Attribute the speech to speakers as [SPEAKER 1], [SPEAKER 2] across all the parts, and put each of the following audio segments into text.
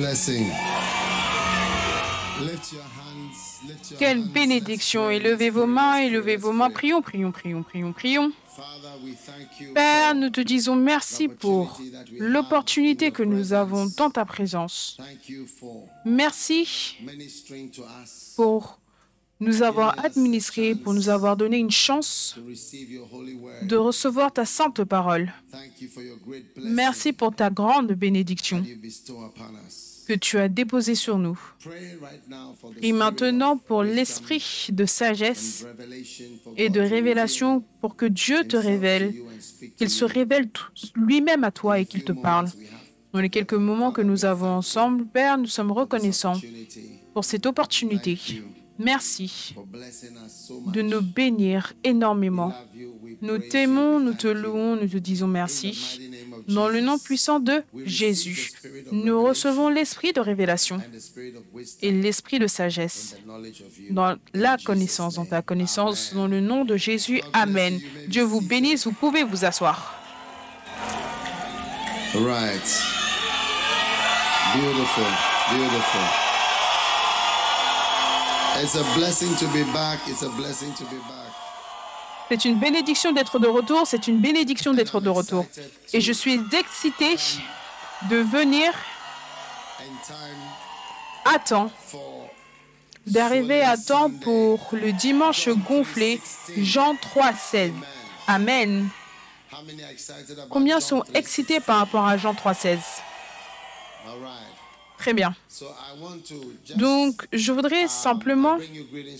[SPEAKER 1] blessing. Lift your hands. Lift your
[SPEAKER 2] Quelle
[SPEAKER 1] hands.
[SPEAKER 2] bénédiction. Élevez vos mains, élevez vos mains. Prions, prions, prions, prions, prions. Père, nous te disons merci pour l'opportunité que nous avons dans ta présence. Merci pour nous avoir administré, pour nous avoir donné une chance de recevoir ta sainte parole. Merci pour ta grande bénédiction que tu as déposée sur nous. Et maintenant pour l'esprit de sagesse et de révélation pour que Dieu te révèle, qu'il se révèle lui-même à toi et qu'il te parle. Dans les quelques moments que nous avons ensemble, Père, nous sommes reconnaissants pour cette opportunité. Merci de nous bénir énormément. Nous t'aimons, nous te louons, nous te disons merci. Dans le nom puissant de Jésus, nous recevons l'esprit de révélation et l'esprit de sagesse dans la connaissance, dans ta connaissance, dans le nom de Jésus. Amen. Dieu vous bénisse, vous pouvez vous asseoir.
[SPEAKER 1] Right. Beautiful. Beautiful. It's a blessing to be back. It's a blessing to be back.
[SPEAKER 2] C'est une bénédiction d'être de retour, c'est une bénédiction d'être de retour. Et je suis excitée de venir à temps, d'arriver à temps pour le dimanche gonflé, Jean 3, 16. Amen. Combien sont
[SPEAKER 1] 3:16?
[SPEAKER 2] excités par rapport à Jean 3, 16
[SPEAKER 1] All right.
[SPEAKER 2] Très bien. Donc, je voudrais simplement,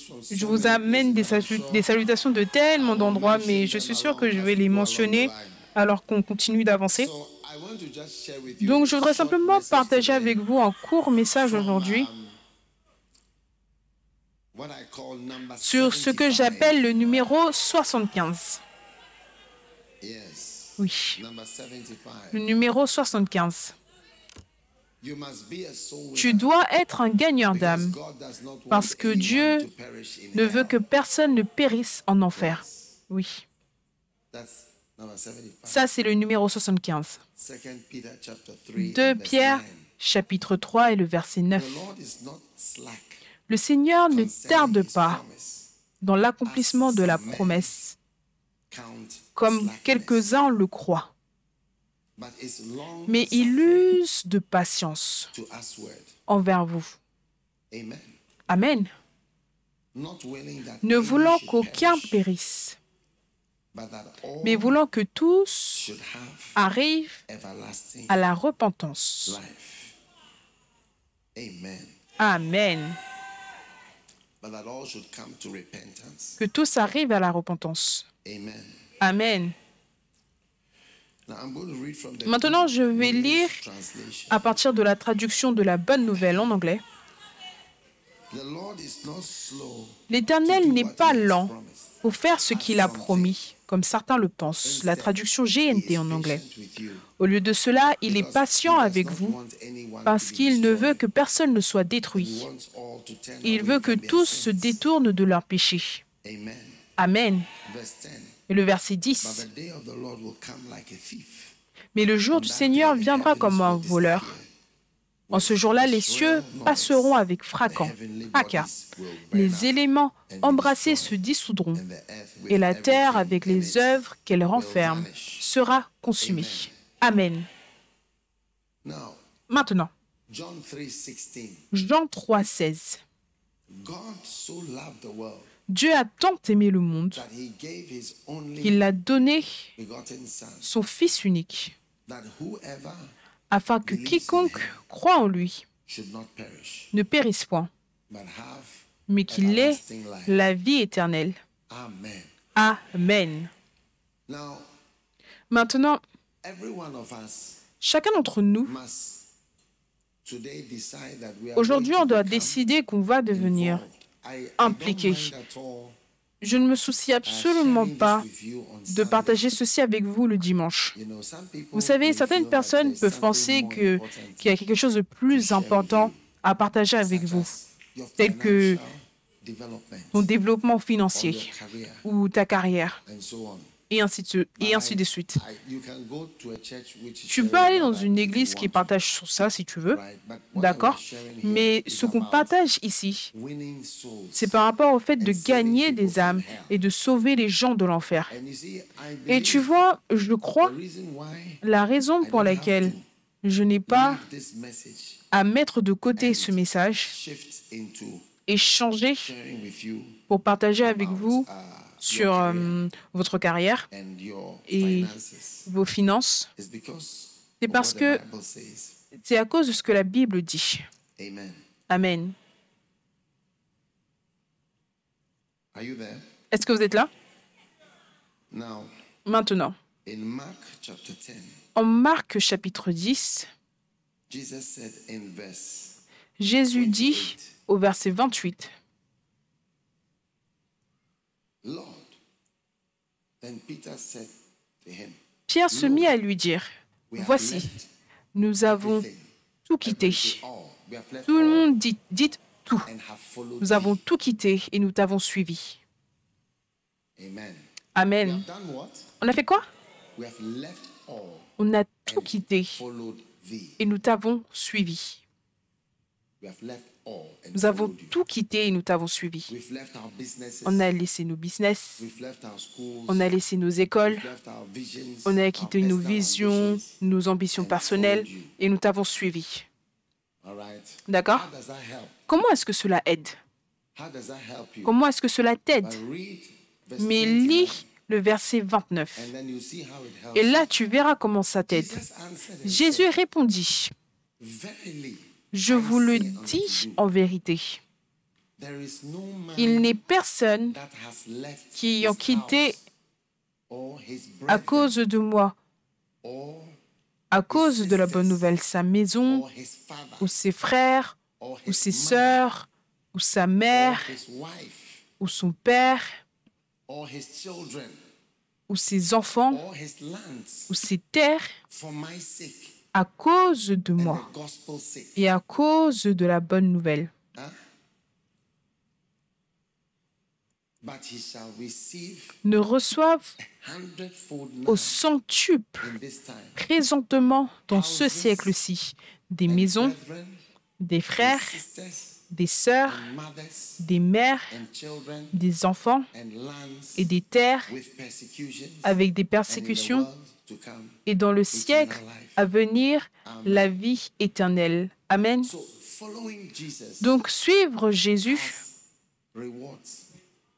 [SPEAKER 1] from so
[SPEAKER 2] je vous amène des, des salutations de tellement d'endroits, mais je suis sûre que je vais les mentionner alors qu'on continue d'avancer. Donc, je voudrais simplement partager avec vous un court message aujourd'hui
[SPEAKER 1] um, what I call number
[SPEAKER 2] sur ce que
[SPEAKER 1] 75.
[SPEAKER 2] j'appelle le numéro 75.
[SPEAKER 1] Yes.
[SPEAKER 2] Oui,
[SPEAKER 1] Number 75.
[SPEAKER 2] le numéro 75. Tu dois être un gagneur
[SPEAKER 1] because
[SPEAKER 2] d'âme parce que Dieu ne veut que personne ne périsse en enfer. Oui,
[SPEAKER 1] That's number 75.
[SPEAKER 2] ça c'est le numéro 75.
[SPEAKER 1] Second Peter chapter 3
[SPEAKER 2] De
[SPEAKER 1] verse
[SPEAKER 2] Pierre,
[SPEAKER 1] 9.
[SPEAKER 2] chapitre 3 et le verset 9.
[SPEAKER 1] The Lord is not slack
[SPEAKER 2] Le Seigneur ne tarde pas dans l'accomplissement de la promesse, comme quelques-uns le croient, mais il use de patience envers vous.
[SPEAKER 1] Amen.
[SPEAKER 2] Ne voulant qu'aucun périsse, mais voulant que tous arrivent à la repentance.
[SPEAKER 1] Amen.
[SPEAKER 2] Que tous arrivent à la repentance.
[SPEAKER 1] Amen.
[SPEAKER 2] Amen.
[SPEAKER 1] Now I'm going to read from the
[SPEAKER 2] Maintenant, je vais lire à partir de la traduction de la bonne nouvelle en anglais. L'Éternel n'est pas lent pour faire ce qu'il a promis, comme certains le pensent. La traduction GNT en anglais. Au lieu de cela, il est patient avec vous parce qu'il ne veut que personne ne soit détruit. Il veut que tous se détournent de leurs péchés.
[SPEAKER 1] Amen.
[SPEAKER 2] Amen.
[SPEAKER 1] Verse 10.
[SPEAKER 2] Et le verset
[SPEAKER 1] But
[SPEAKER 2] 10.
[SPEAKER 1] the day of the Lord will come like a thief.
[SPEAKER 2] Mais le jour du Seigneur viendra comme un voleur. En ce jour-là, les cieux passeront avec fracas. Les éléments embrassés se dissoudront et la terre, avec les œuvres qu'elle renferme, sera consumée. Amen. Maintenant,
[SPEAKER 1] John 3:16.
[SPEAKER 2] Jean 3, 16. Dieu a tant aimé le monde qu'il a donné
[SPEAKER 1] son
[SPEAKER 2] Fils unique, afin que quiconque croit en lui ne périsse point, mais qu'il ait la vie éternelle.
[SPEAKER 1] Amen.
[SPEAKER 2] Maintenant, chacun d'entre nous, aujourd'hui, on doit décider qu'on va devenir impliqué. Je ne me soucie absolument pas de partager ceci avec vous le dimanche. Vous savez, certaines personnes peuvent penser que- qu'il y a quelque chose de plus important à partager avec vous, tel que ton développement financier ou ta carrière. Et ainsi de, et ainsi de suite. Tu peux aller dans une église qui partage sur ça si tu veux, d'accord? Mais
[SPEAKER 1] is
[SPEAKER 2] ce qu'on partage ici, c'est par rapport au fait de gagner des âmes et de sauver les gens de l'enfer.
[SPEAKER 1] And you see, I
[SPEAKER 2] Et tu
[SPEAKER 1] believe
[SPEAKER 2] vois, je crois, la raison pour laquelle je n'ai pas à mettre de côté ce message et changer pour partager avec vous
[SPEAKER 1] uh,
[SPEAKER 2] sur
[SPEAKER 1] your career
[SPEAKER 2] euh, votre carrière, et vos finances. C'est
[SPEAKER 1] of
[SPEAKER 2] parce
[SPEAKER 1] what
[SPEAKER 2] que-
[SPEAKER 1] the Bible says.
[SPEAKER 2] C'est à cause de ce que la Bible dit.
[SPEAKER 1] Amen.
[SPEAKER 2] Amen.
[SPEAKER 1] Are you there?
[SPEAKER 2] Est-ce que vous êtes là? Maintenant,
[SPEAKER 1] in Mark chapter 10,
[SPEAKER 2] en Marc chapitre 10,
[SPEAKER 1] Jesus said in verse
[SPEAKER 2] Jésus dit au verset 28, Pierre se mit à lui dire, Voici, nous avons tout quitté. Tout le monde dit, dites tout. Nous avons
[SPEAKER 1] thee."
[SPEAKER 2] tout quitté et nous t'avons suivi.
[SPEAKER 1] Amen.
[SPEAKER 2] On a fait quoi? On a tout quitté et nous t'avons suivi. Nous avons tout quitté et nous t'avons suivi. On a laissé nos business, on a laissé nos écoles, on a quitté nos visions, nos ambitions personnelles et nous t'avons suivi. D'accord? Comment est-ce que cela aide? Comment est-ce que cela t'aide? Mais
[SPEAKER 1] 29,
[SPEAKER 2] lis le verset 29.
[SPEAKER 1] and then you see how it helps.
[SPEAKER 2] Et là, tu verras comment ça t'aide. Jésus répondit, Je vous le dis en vérité, il n'est personne qui
[SPEAKER 1] his
[SPEAKER 2] quitté à cause de moi, à cause de la bonne nouvelle, sa maison, ou ses frères, ou ses sœurs, ou sa mère, ou son père, ou ses enfants, ou ses terres, à cause de moi et à cause de la bonne nouvelle.
[SPEAKER 1] Huh? But he shall receive
[SPEAKER 2] Ne reçoivent au centuple présentement dans ce siècle-ci des maisons, des frères, des sœurs, des mères, des enfants et des terres avec des persécutions. Et dans le siècle à venir la vie éternelle. Amen. Donc suivre Jésus,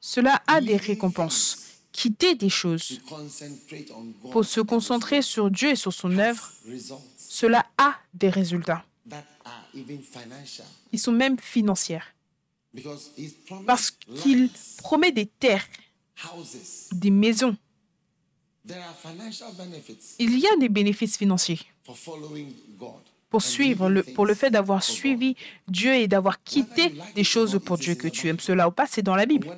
[SPEAKER 2] cela a des récompenses. Quitter des choses pour se concentrer sur Dieu et sur son œuvre, cela a des résultats. Ils sont même
[SPEAKER 1] promised
[SPEAKER 2] Parce qu'il promet des terres, des maisons.
[SPEAKER 1] There are financial benefits
[SPEAKER 2] Il y a des bénéfices financiers. pour suivre le,
[SPEAKER 1] things
[SPEAKER 2] pour le fait d'avoir suivi Dieu et d'avoir quitté des choses pour Dieu, que tu aimes cela ou pas, c'est dans la Bible.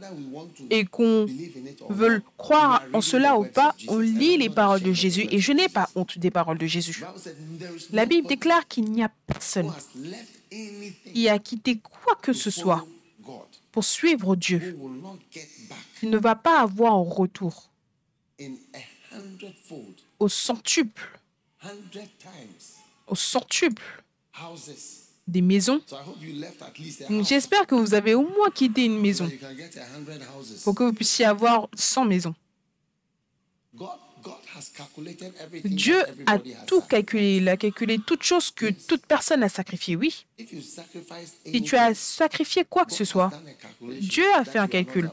[SPEAKER 2] Et qu'on veut croire en cela ou pas, on lit les paroles de Jésus. et je n'ai pas honte des paroles de Jésus. La Bible déclare qu'il n'y a personne qui a quitté quoi que ce soit pour suivre Dieu. Il ne va pas avoir en retour au centuple, au centuple des maisons. J'espère que vous avez au moins quitté une
[SPEAKER 1] so
[SPEAKER 2] maison pour que vous puissiez avoir 100 maisons. Dieu a tout calculé. Il a calculé toutes choses que toute personne a sacrifiées. Oui, si tu as sacrifié quoi que ce soit Dieu a fait un calcul.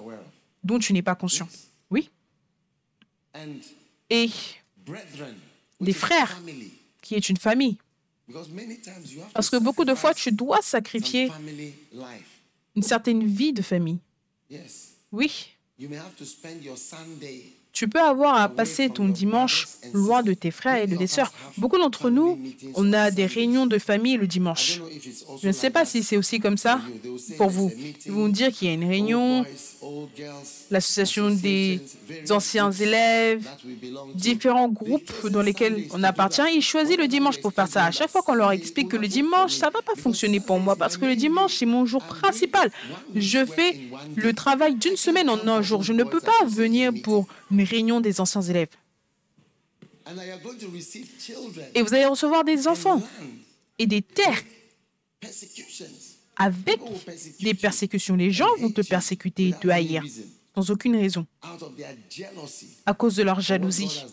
[SPEAKER 2] dont tu n'es pas conscient. Oui. Et Des frères. qui est une famille. Parce que beaucoup de fois, tu dois sacrifier une certaine vie de famille. Oui, Tu peux avoir à passer ton dimanche loin de tes frères et de tes sœurs. Beaucoup d'entre nous, on a des réunions de famille le dimanche. Je ne sais pas si c'est aussi comme ça pour vous. Ils vont dire qu'il y a une réunion, l'association des anciens élèves, différents groupes dans lesquels on appartient. Ils choisissent le dimanche pour faire ça. À chaque fois qu'on leur explique que le dimanche, ça
[SPEAKER 1] me
[SPEAKER 2] va pas fonctionner pour moi parce que le dimanche, c'est mon jour principal. Je fais le travail d'une semaine en un jour. Je ne peux pas venir pour une réunion des anciens élèves. Et vous allez recevoir des enfants et des terres avec des persécutions. Les gens vont te persécuter et te haïr sans aucune raison, à cause de leur jalousie,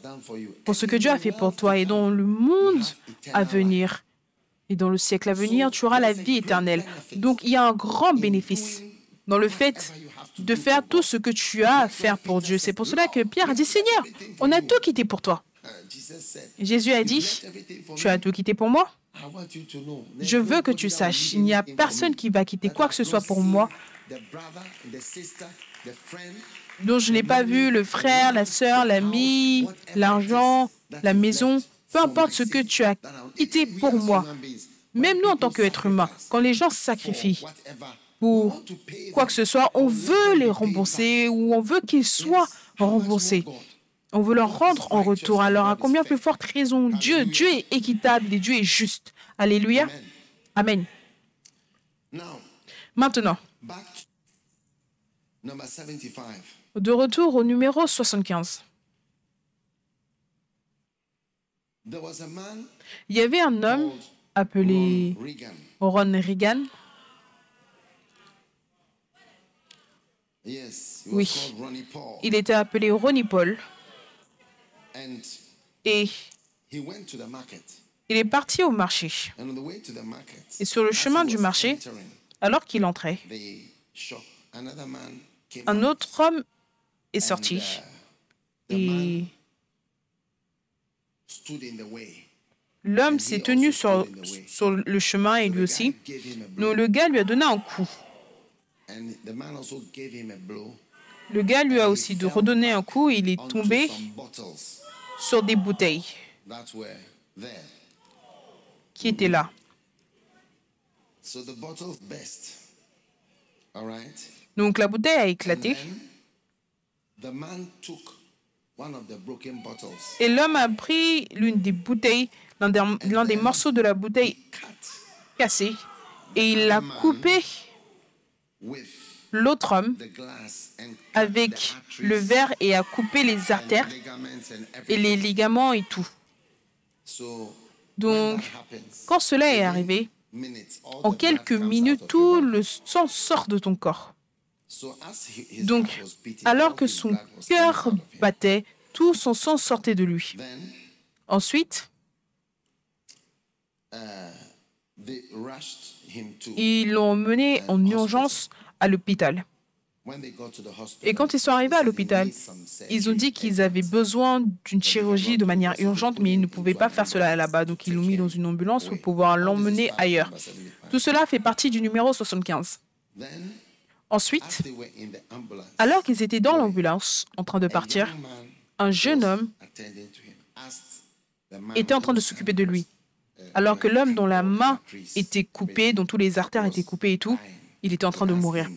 [SPEAKER 2] pour ce que Dieu a fait pour toi et dans le monde à venir. Et dans le siècle à venir, tu auras la vie éternelle. Donc il y a un grand bénéfice dans le fait de faire tout ce que tu as à faire pour Dieu. C'est pour cela que Pierre a dit, Seigneur, on a tout quitté pour toi. Jésus a
[SPEAKER 1] "You
[SPEAKER 2] dit, tu as tout quitté pour moi. Je veux que tu saches, il n'y a personne qui va quitter quoi que ce soit pour moi dont je n'ai pas vu le frère, la sœur, l'ami, l'argent, la maison, peu importe ce que tu as quitté pour moi. Même nous, en tant qu'êtres humains, quand les gens se sacrifient pour quoi que ce soit, on veut les rembourser ou on veut qu'ils soient remboursés. On veut leur rendre en retour. Alors, à combien plus forte raison Dieu, Dieu est équitable et Dieu est juste. Alléluia. Amen. Maintenant,
[SPEAKER 1] back number 75.
[SPEAKER 2] de retour au numéro 75.
[SPEAKER 1] There was a man
[SPEAKER 2] Il y avait un homme appelé
[SPEAKER 1] Ron Reagan.
[SPEAKER 2] Ron Reagan.
[SPEAKER 1] Yes, he
[SPEAKER 2] Oui. Il était appelé Ronnie Paul et il est parti au marché. Et sur le chemin
[SPEAKER 1] he
[SPEAKER 2] du marché, alors qu'il entrait, un autre homme est sorti
[SPEAKER 1] uh,
[SPEAKER 2] et l'homme s'est tenu sur, sur le chemin et lui aussi. Donc le gars lui a donné un coup. Le gars lui a aussi redonné un coup et il est tombé sur des bouteilles qui étaient là. Donc la bouteille a éclaté.
[SPEAKER 1] then the man took one of the broken bottles,
[SPEAKER 2] et l'homme a pris l'une des bouteilles, l'un des, morceaux de la bouteille
[SPEAKER 1] cut
[SPEAKER 2] cassé. Et il l'a coupé l'autre homme avec le verre et a coupé les artères et les ligaments et tout. Donc, quand cela est arrivé, en quelques minutes, tout le sang sort de ton corps. Donc, alors que son cœur battait, tout son sang sortait de lui. Ensuite, ils l'ont emmené en urgence à l'hôpital. Et quand ils sont arrivés à l'hôpital, ils ont dit qu'ils avaient besoin d'une chirurgie de manière urgente, mais ils ne pouvaient pas faire cela là-bas. Donc, ils l'ont mis dans une ambulance pour pouvoir l'emmener ailleurs. Tout cela fait partie du numéro 75.
[SPEAKER 1] Then,
[SPEAKER 2] Ensuite, alors qu'ils étaient dans l'ambulance en train de partir, un jeune homme était en train de s'occuper de lui. Alors que l'homme dont la main était coupée, dont tous les artères étaient coupées et tout, il était en train de mourir.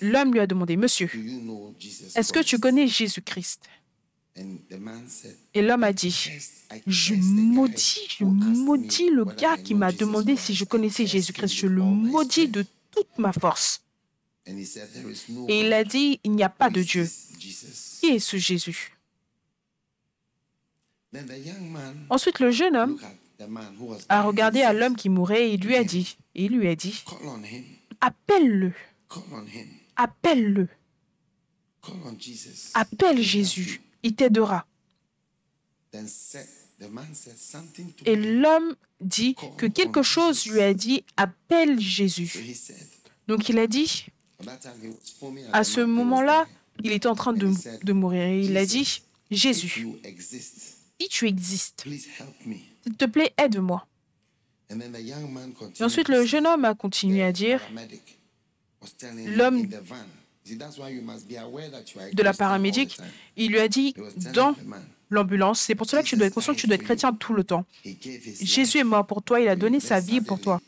[SPEAKER 2] L'homme lui a demandé, Monsieur,
[SPEAKER 1] "Do you know Jesus
[SPEAKER 2] est-ce que tu
[SPEAKER 1] Christ?"
[SPEAKER 2] connais Jésus-Christ? Et l'homme a dit,
[SPEAKER 1] "Yes, I
[SPEAKER 2] je maudis, je maudis le gars qui m'a demandé si je connaissais Jésus-Christ. Je le maudis
[SPEAKER 1] strength."
[SPEAKER 2] de toute ma force.
[SPEAKER 1] And he said, "There is no
[SPEAKER 2] Et il a dit, il n'y a pas de Dieu.
[SPEAKER 1] this Jesus?"
[SPEAKER 2] Qui est ce Jésus? Ensuite, le jeune homme a regardé à l'homme qui mourait et il lui a dit, il lui a dit, appelle-le, appelle-le, appelle Jésus, il t'aidera. Et l'homme dit que quelque chose lui a dit, appelle Jésus. Donc il a dit, à ce moment-là, il était en train de, de mourir. Et il a dit, Jésus, si tu existes. S'il te plaît, aide-moi. Et ensuite, le jeune homme a continué à dire L'homme de la paramédic, il lui a dit dans l'ambulance, c'est pour cela que tu dois être conscient que tu dois être chrétien tout le temps. Jésus est mort pour toi, il a donné sa vie pour toi.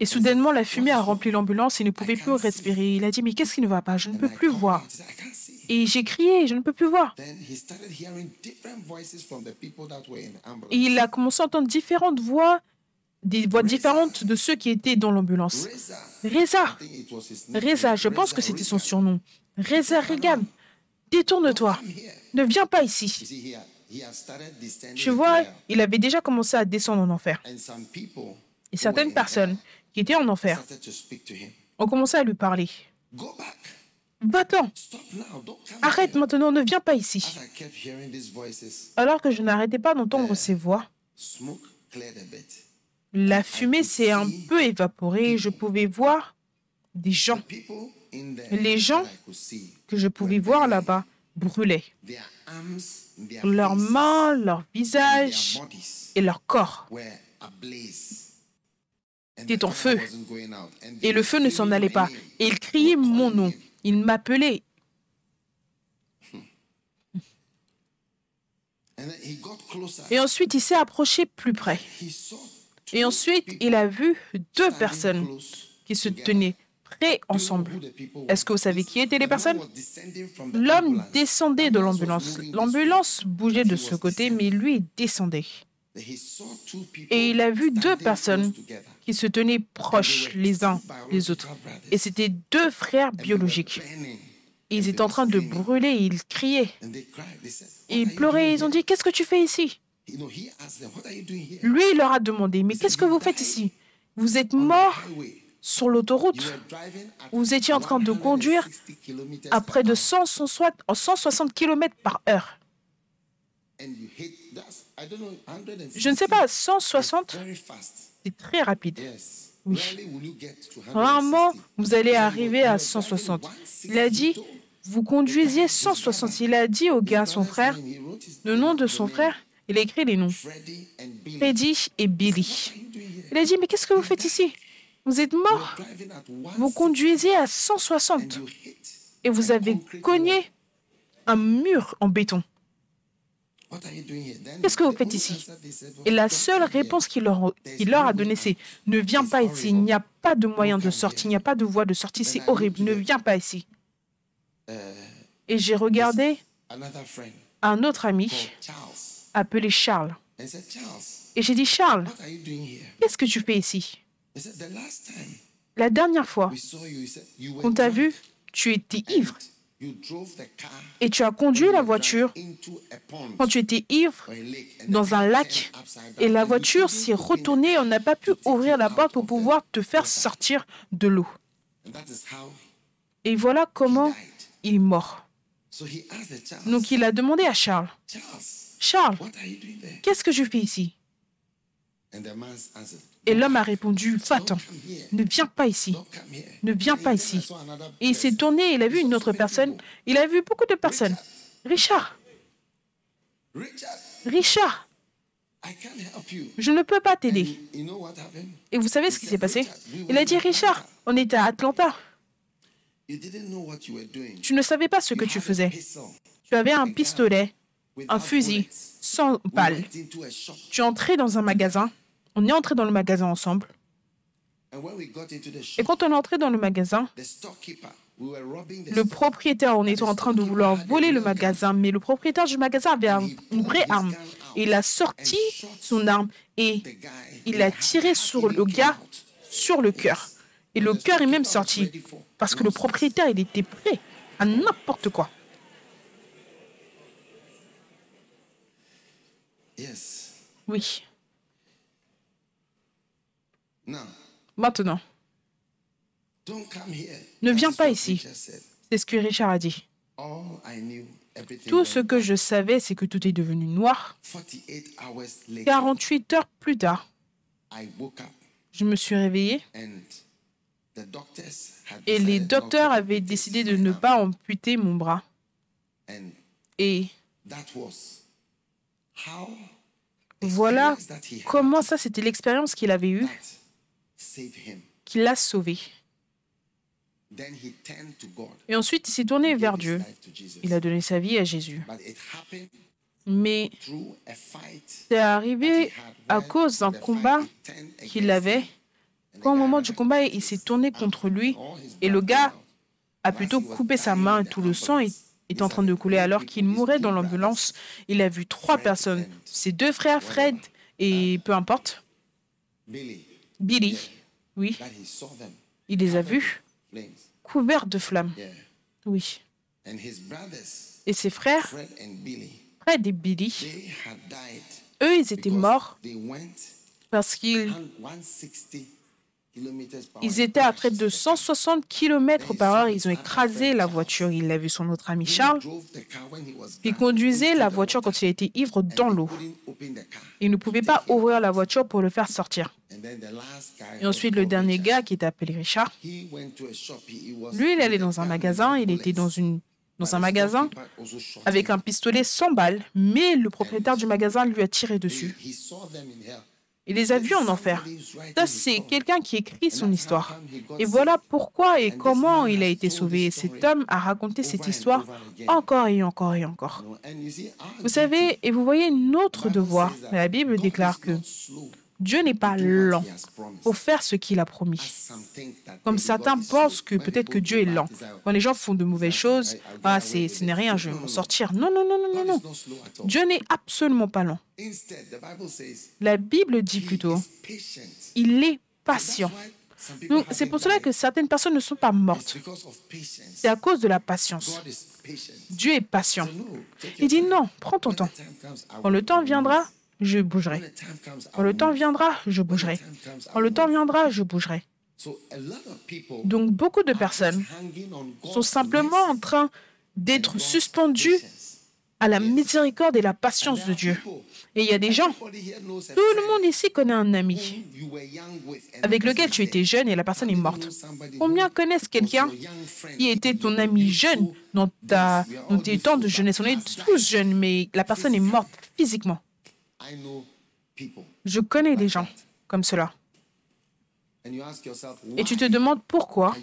[SPEAKER 2] Et soudainement, la fumée a rempli l'ambulance, il ne pouvait plus respirer. Il a dit, mais qu'est-ce qui ne va pas? Je ne peux plus voir. Et j'ai crié, je ne peux plus voir. Et il a commencé à entendre différentes voix des voix différentes de ceux qui étaient dans l'ambulance. Reza, Reza, je pense que c'était son surnom. Reza, regarde, détourne-toi, ne viens pas ici. Tu vois, il avait déjà commencé à descendre en enfer. Et certaines personnes qui étaient en enfer ont commencé à lui parler. Va-t'en. Arrête maintenant, ne viens pas ici. Alors que je n'arrêtais pas d'entendre ces voix, la fumée s'est un peu évaporée. Je pouvais voir des gens. Les gens que je pouvais voir là-bas brûlaient. Leurs mains, leur visage et leur corps étaient en feu. Et le feu ne s'en allait pas. Et il criait mon nom. Il m'appelait. Et ensuite, il s'est approché plus près. Et ensuite, il a vu deux personnes qui se tenaient près ensemble. Est-ce que vous savez qui étaient les personnes? L'homme descendait de l'ambulance. L'ambulance bougeait de ce côté, mais lui descendait. Et il a vu deux personnes qui se tenaient proches les uns les autres. Et c'était deux frères biologiques. Ils étaient en train de brûler et ils criaient. ils pleuraient. Ils ont dit, qu'est-ce que tu fais ici? Lui, il leur a demandé, mais qu'est-ce que vous faites ici? Vous êtes mort sur l'autoroute. Vous étiez en train de conduire à près de 160 km par heure. Je ne sais pas, 160, c'est très rapide. Oui. Rarement, vous allez arriver à 160. Il a dit, vous conduisiez 160. Il a dit au gars, son frère, le nom de son frère, il a écrit les noms. Freddy et Billy. Il a dit, mais qu'est-ce que vous faites ici? Vous êtes mort. Vous conduisiez à 160 et vous avez cogné un mur en béton. Qu'est-ce que vous faites ici? Et la seule réponse qu'il leur, leur, a donnée, c'est Ne viens pas ici, il n'y a pas de moyen de sortie, il n'y a pas de voie de sortie, c'est horrible, ne viens pas ici. Et j'ai regardé un autre ami appelé Charles. Et j'ai dit Charles, qu'est-ce que tu fais ici? La dernière fois qu'on t'a vu, tu étais ivre et tu as conduit la voiture quand tu étais ivre dans un lac et la voiture s'est retournée, on n'a pas pu ouvrir la porte pour pouvoir te faire sortir de l'eau. Et voilà comment il est mort. Donc il a demandé à Charles, Charles, qu'est-ce que je fais ici? Et l'homme a répondu, va-t'en, ne viens pas ici, ne viens pas ici. Et il s'est tourné, il a vu une autre personne, il a vu beaucoup de personnes. Richard, Richard, je ne peux pas t'aider. Et vous savez ce qui s'est passé? Il a dit, Richard, on était à Atlanta. Tu ne savais pas ce que tu faisais. Tu avais un pistolet, un fusil, sans balles. Tu entré dans un magasin on est entré dans le magasin ensemble. Et quand on est entré dans le magasin, le propriétaire, on était en train de vouloir voler le magasin, mais le propriétaire du magasin avait une vraie arme. Il a sorti son arme et il a tiré sur le gars sur le cœur. Et le cœur est même sorti parce que le propriétaire, il était prêt à n'importe quoi. Oui. Maintenant, ne viens pas ici. C'est ce que Richard a dit. Tout ce que je savais, c'est que tout est devenu noir. 48 heures plus tard, je me suis réveillé et les docteurs avaient décidé de ne pas amputer mon bras. Et voilà comment ça, c'était l'expérience qu'il avait eue qui l'a sauvé. Et ensuite, il s'est tourné vers Dieu. Il a donné sa vie à Jésus. Mais c'est arrivé à cause d'un combat qu'il avait. Quand au moment du combat, il s'est tourné contre lui et le gars a plutôt coupé sa main et tout le sang est en train de couler alors qu'il mourait dans l'ambulance. Il a vu trois personnes, ses deux frères, Fred et peu importe.
[SPEAKER 1] Billy,
[SPEAKER 2] oui,
[SPEAKER 1] that he saw them.
[SPEAKER 2] Il les a vus. couverts de flammes. Oui.
[SPEAKER 1] And his brothers,
[SPEAKER 2] Et ses frères,
[SPEAKER 1] Fred
[SPEAKER 2] et Billy,
[SPEAKER 1] they had died
[SPEAKER 2] eux, ils étaient morts
[SPEAKER 1] they went
[SPEAKER 2] parce qu'ils
[SPEAKER 1] 160 kilometers per
[SPEAKER 2] ils étaient à près de 160 km par heure. Ils ont écrasé la voiture. Il a vu son autre ami Charles. Il conduisait la voiture quand il été ivre dans l'eau. Il ne pouvait pas ouvrir la voiture pour le faire sortir. Et ensuite, le dernier gars qui était appelé Richard, lui, il allait dans un magasin. Il était dans, une, dans un magasin avec un pistolet sans balles, mais le propriétaire du magasin lui a tiré dessus. Il les a vus en enfer. Ça, c'est quelqu'un qui écrit son histoire. Et voilà pourquoi et comment il a été sauvé. Et cet homme a raconté cette histoire encore et encore et encore. Vous savez, et vous voyez notre devoir. La Bible déclare que Dieu n'est pas lent pour faire ce qu'il a promis. Comme certains pensent que peut-être que Dieu est lent. Quand les gens font de mauvaises choses, ah, c'est, ce n'est rien, je vais m'en sortir. Non, non, non, non, non, non. Dieu n'est absolument pas lent. La Bible dit plutôt, il est patient. Donc, c'est pour cela que certaines personnes ne sont pas mortes. C'est à cause de la patience. Dieu est patient. Il dit non, prends ton temps. Quand le temps viendra, je bougerai. Quand le temps viendra, je bougerai. Quand le temps viendra, je bougerai. Donc beaucoup de personnes sont simplement en train d'être suspendues à la miséricorde et la patience de Dieu. Et il y a des gens, tout le monde ici connaît un ami avec lequel tu étais jeune et la personne est morte. Combien connaissent quelqu'un qui était ton ami jeune dans, ta, dans tes temps de jeunesse On est tous jeunes, mais la personne est morte physiquement. Je connais des gens comme cela. Et tu te demandes pourquoi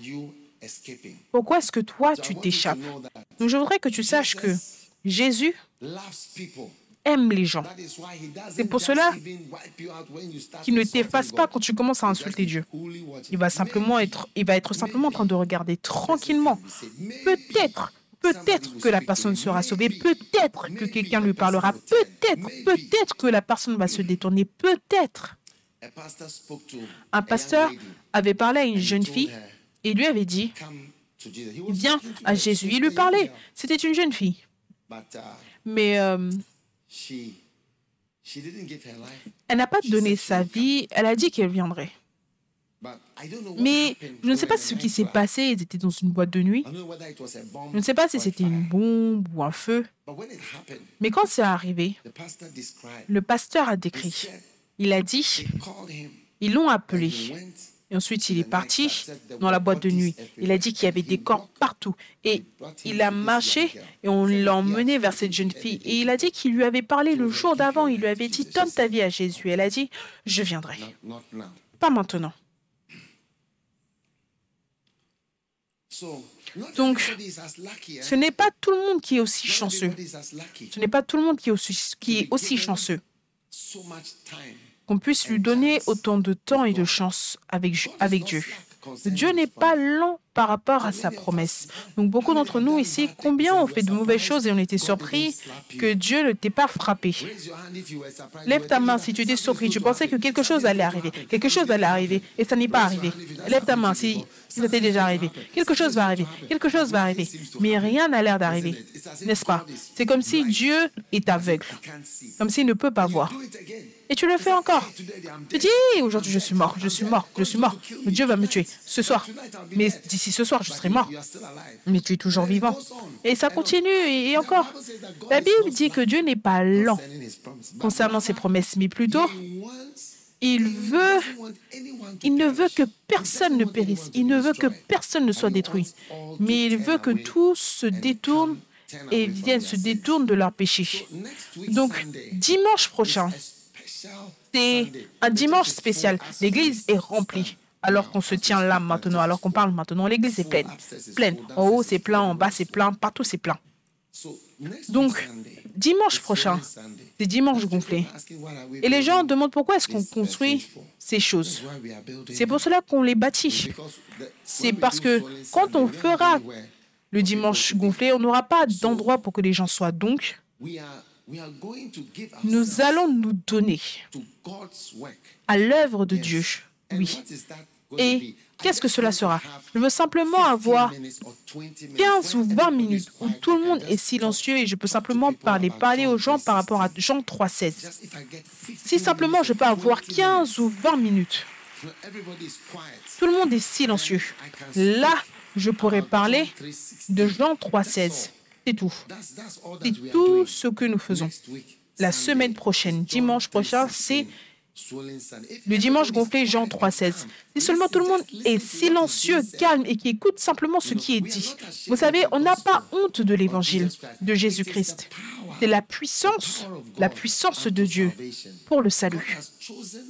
[SPEAKER 2] Pourquoi est-ce que toi, tu t'échappes? Donc je voudrais que tu saches que Jésus aime les gens. C'est pour cela qu'il ne t'efface pas quand tu commences à insulter Dieu. Il va simplement être, il va être simplement en train de regarder tranquillement. Peut-être, peut-être que la personne sera sauvée. Peut-être que quelqu'un lui parlera. Peut-être, peut-être que la personne va se détourner. Peut-être. Un pasteur avait parlé à une jeune fille et lui avait dit Viens à Jésus. Il lui parlait. C'était une jeune fille. Mais euh, elle n'a pas donné sa vie. Elle a dit qu'elle viendrait. Mais je ne sais pas ce qui s'est passé. Ils étaient dans une boîte de nuit. Je ne sais pas si c'était une bombe ou un feu. Mais quand c'est arrivé, le pasteur a décrit. Il a dit, ils l'ont appelé. Et ensuite, il est parti dans la boîte de nuit. Il a dit qu'il y avait des corps partout. Et il a marché et on l'a emmené vers cette jeune fille. Et il a dit qu'il lui avait parlé le jour d'avant. Il lui avait dit, donne ta vie à Jésus. Elle a dit, je viendrai. Pas maintenant. Donc, ce n'est pas tout le monde qui est aussi chanceux. Ce n'est pas tout le monde qui est aussi, qui est aussi chanceux. qu'on puisse lui donner autant de temps et de chance avec, avec Dieu. Dieu n'est pas lent par rapport à sa promesse. Donc beaucoup d'entre nous ici, combien ont fait de mauvaises choses et on était surpris que Dieu ne t'ait pas frappé? Lève ta main si tu étais surpris, tu pensais que quelque chose allait arriver, quelque chose allait arriver et ça n'est pas arrivé. Lève ta main si ça t'est déjà arrivé. Quelque chose va arriver, quelque chose va arriver, mais rien n'a l'air d'arriver, n'est-ce pas? C'est comme si Dieu est aveugle, comme s'il ne peut pas voir. Et tu le fais encore. Tu dis, aujourd'hui je suis mort, je suis mort, je suis mort. Dieu va me tuer ce soir. Mais ce soir, je serai mort. Mais tu es toujours vivant. Et ça continue et encore. La Bible dit que Dieu n'est pas lent concernant ses promesses, mais plutôt, il veut, il ne veut que personne ne périsse. Il ne veut que personne ne soit détruit. Mais il veut que tous se détournent et viennent se détournent de leur péché. Donc, dimanche prochain, c'est un dimanche spécial. L'église est remplie. Alors qu'on se tient là maintenant, alors qu'on parle maintenant, l'église est pleine. Pleine. En haut, c'est plein, en bas, c'est plein, partout, c'est plein. Donc, dimanche prochain, c'est dimanche gonflé. Et les gens demandent pourquoi est-ce qu'on construit ces choses. C'est pour cela qu'on les bâtit. C'est parce que quand on fera le dimanche gonflé, on n'aura pas d'endroit pour que les gens soient. Donc, nous allons nous donner à l'œuvre de Dieu. Oui. Et qu'est-ce que cela sera? Je veux simplement avoir 15 ou 20 minutes où tout le monde est silencieux et je peux simplement parler, parler aux gens par rapport à Jean 3.16. Si simplement je peux avoir 15 ou 20 minutes, tout le monde est silencieux. Là, je pourrais parler de Jean 3.16. C'est tout. C'est tout ce que nous faisons. La semaine prochaine, dimanche prochain, c'est le dimanche gonflé, Jean 3,16. Si seulement tout le monde est silencieux, calme et qui écoute simplement ce qui est dit. Vous savez, on n'a pas honte de l'évangile de Jésus-Christ. C'est la puissance, la puissance de Dieu pour le salut.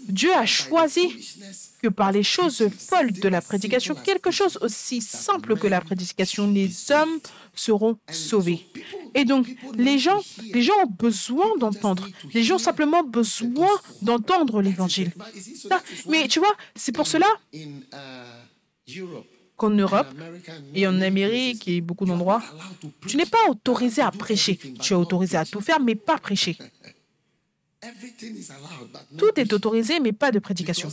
[SPEAKER 2] Dieu a choisi que par les choses folles de la prédication, quelque chose aussi simple que la prédication, les hommes seront sauvés. Et donc, les gens, ont besoin d'entendre. Les gens ont simplement besoin d'entendre l'évangile. Mais tu vois, c'est pour cela qu'en Europe et en Amérique et beaucoup d'endroits, tu n'es pas autorisé à prêcher. Tu es autorisé à tout faire, mais pas prêcher. Tout est autorisé, mais pas de prédication.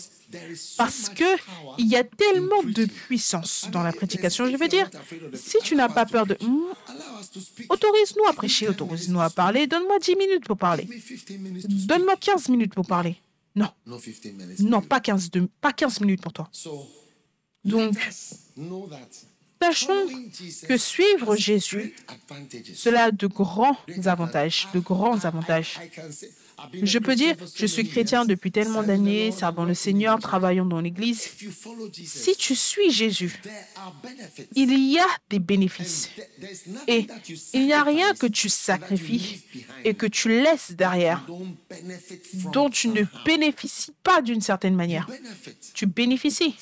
[SPEAKER 2] Parce qu'il y a tellement de puissance dans la prédication. Je veux dire, si tu n'as pas peur de... Autorise-nous à prêcher, autorise-nous à parler. Donne-moi 10 minutes pour parler. Donne-moi 15 minutes pour parler. Non. Non, pas 15, pas 15 minutes pour toi. Donc, sachons que suivre Jésus, cela a de grands avantages, de grands avantages. Je peux dire, je suis chrétien depuis tellement d'années, servant le Seigneur, travaillant dans l'Église. Si tu suis Jésus, il y a des bénéfices. Et il n'y a rien que tu sacrifies et que tu laisses derrière, dont tu ne bénéficies pas d'une certaine manière. Tu bénéficies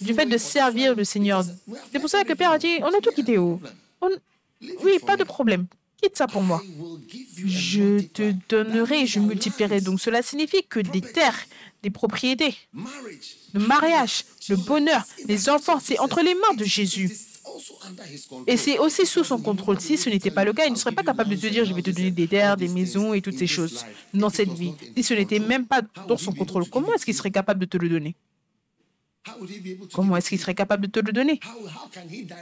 [SPEAKER 2] du fait de servir le Seigneur. C'est pour ça que Père a dit, on a tout quitté. Oui, pas de problème quitte ça pour moi. Je te donnerai, je multiplierai. Donc cela signifie que des terres, des propriétés, le mariage, le bonheur, les enfants, c'est entre les mains de Jésus. Et c'est aussi sous son contrôle. Si ce n'était pas le cas, il ne serait pas capable de te dire, je vais te donner des terres, des maisons et toutes ces choses dans cette vie. Si ce n'était même pas dans son contrôle, comment est-ce qu'il serait capable de te le donner? Comment est-ce qu'il serait capable de te le donner?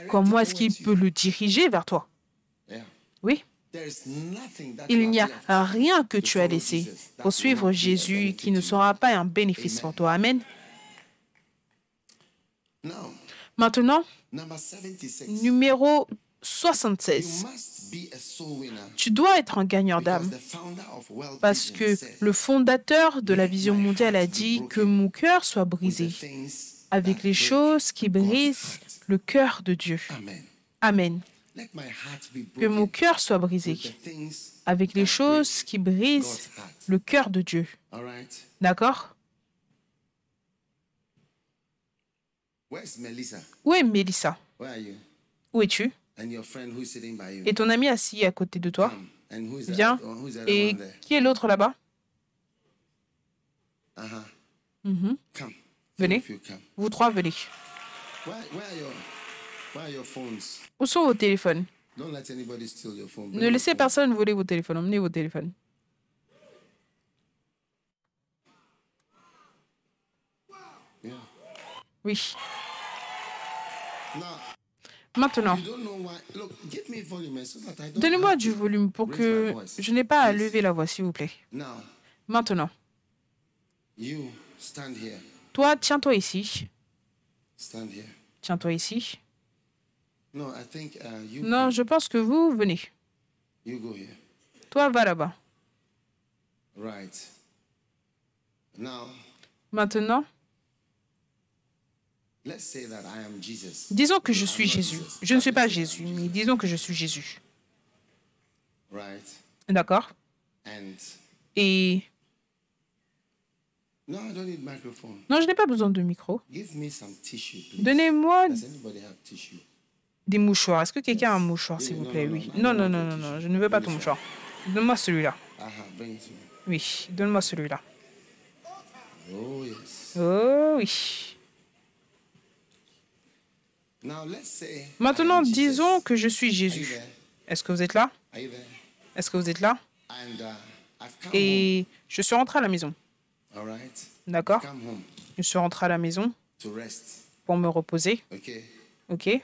[SPEAKER 2] Comment est-ce qu'il peut le diriger vers toi? Oui. Il n'y a rien que tu as laissé pour suivre Jésus qui ne sera pas un bénéfice pour toi. Amen. Maintenant, numéro 76. Tu dois être un gagneur d'âme parce que le fondateur de la vision mondiale a dit que mon cœur soit brisé avec les choses qui brisent le cœur de Dieu. Amen. Que mon cœur soit brisé avec les choses qui brisent le cœur de Dieu. D'accord? Où est Mélissa Où es-tu? Et ton ami assis à côté de toi. Viens. Et qui est l'autre là-bas? Mhm. Venez. Vous trois, venez. Où sont vos téléphones? Ne laissez personne voler vos téléphones. Emmenez vos téléphones. Oui. Maintenant, donnez-moi du volume pour que je n'ai pas à lever la voix, s'il vous plaît. Maintenant, toi, tiens-toi ici. Tiens-toi ici. Uh, non, je pense que vous venez. Toi, va là-bas. Maintenant, disons que je suis Jésus. Je ne suis pas Jésus, mais disons que je suis Jésus. D'accord Et... Non, je n'ai pas besoin de micro. Donnez-moi des mouchoirs. Est-ce que quelqu'un a un mouchoir, s'il vous plaît? Oui. Non, non, non, non, non, je ne veux pas ton mouchoir. Donne-moi celui-là. Oui, donne-moi celui-là. Oh oui. Maintenant, disons que je suis Jésus. Est-ce que vous êtes là? Est-ce que vous êtes là?
[SPEAKER 1] Uh,
[SPEAKER 2] Et je suis rentré à la maison. D'accord Je suis rentré à la maison pour me reposer. OK.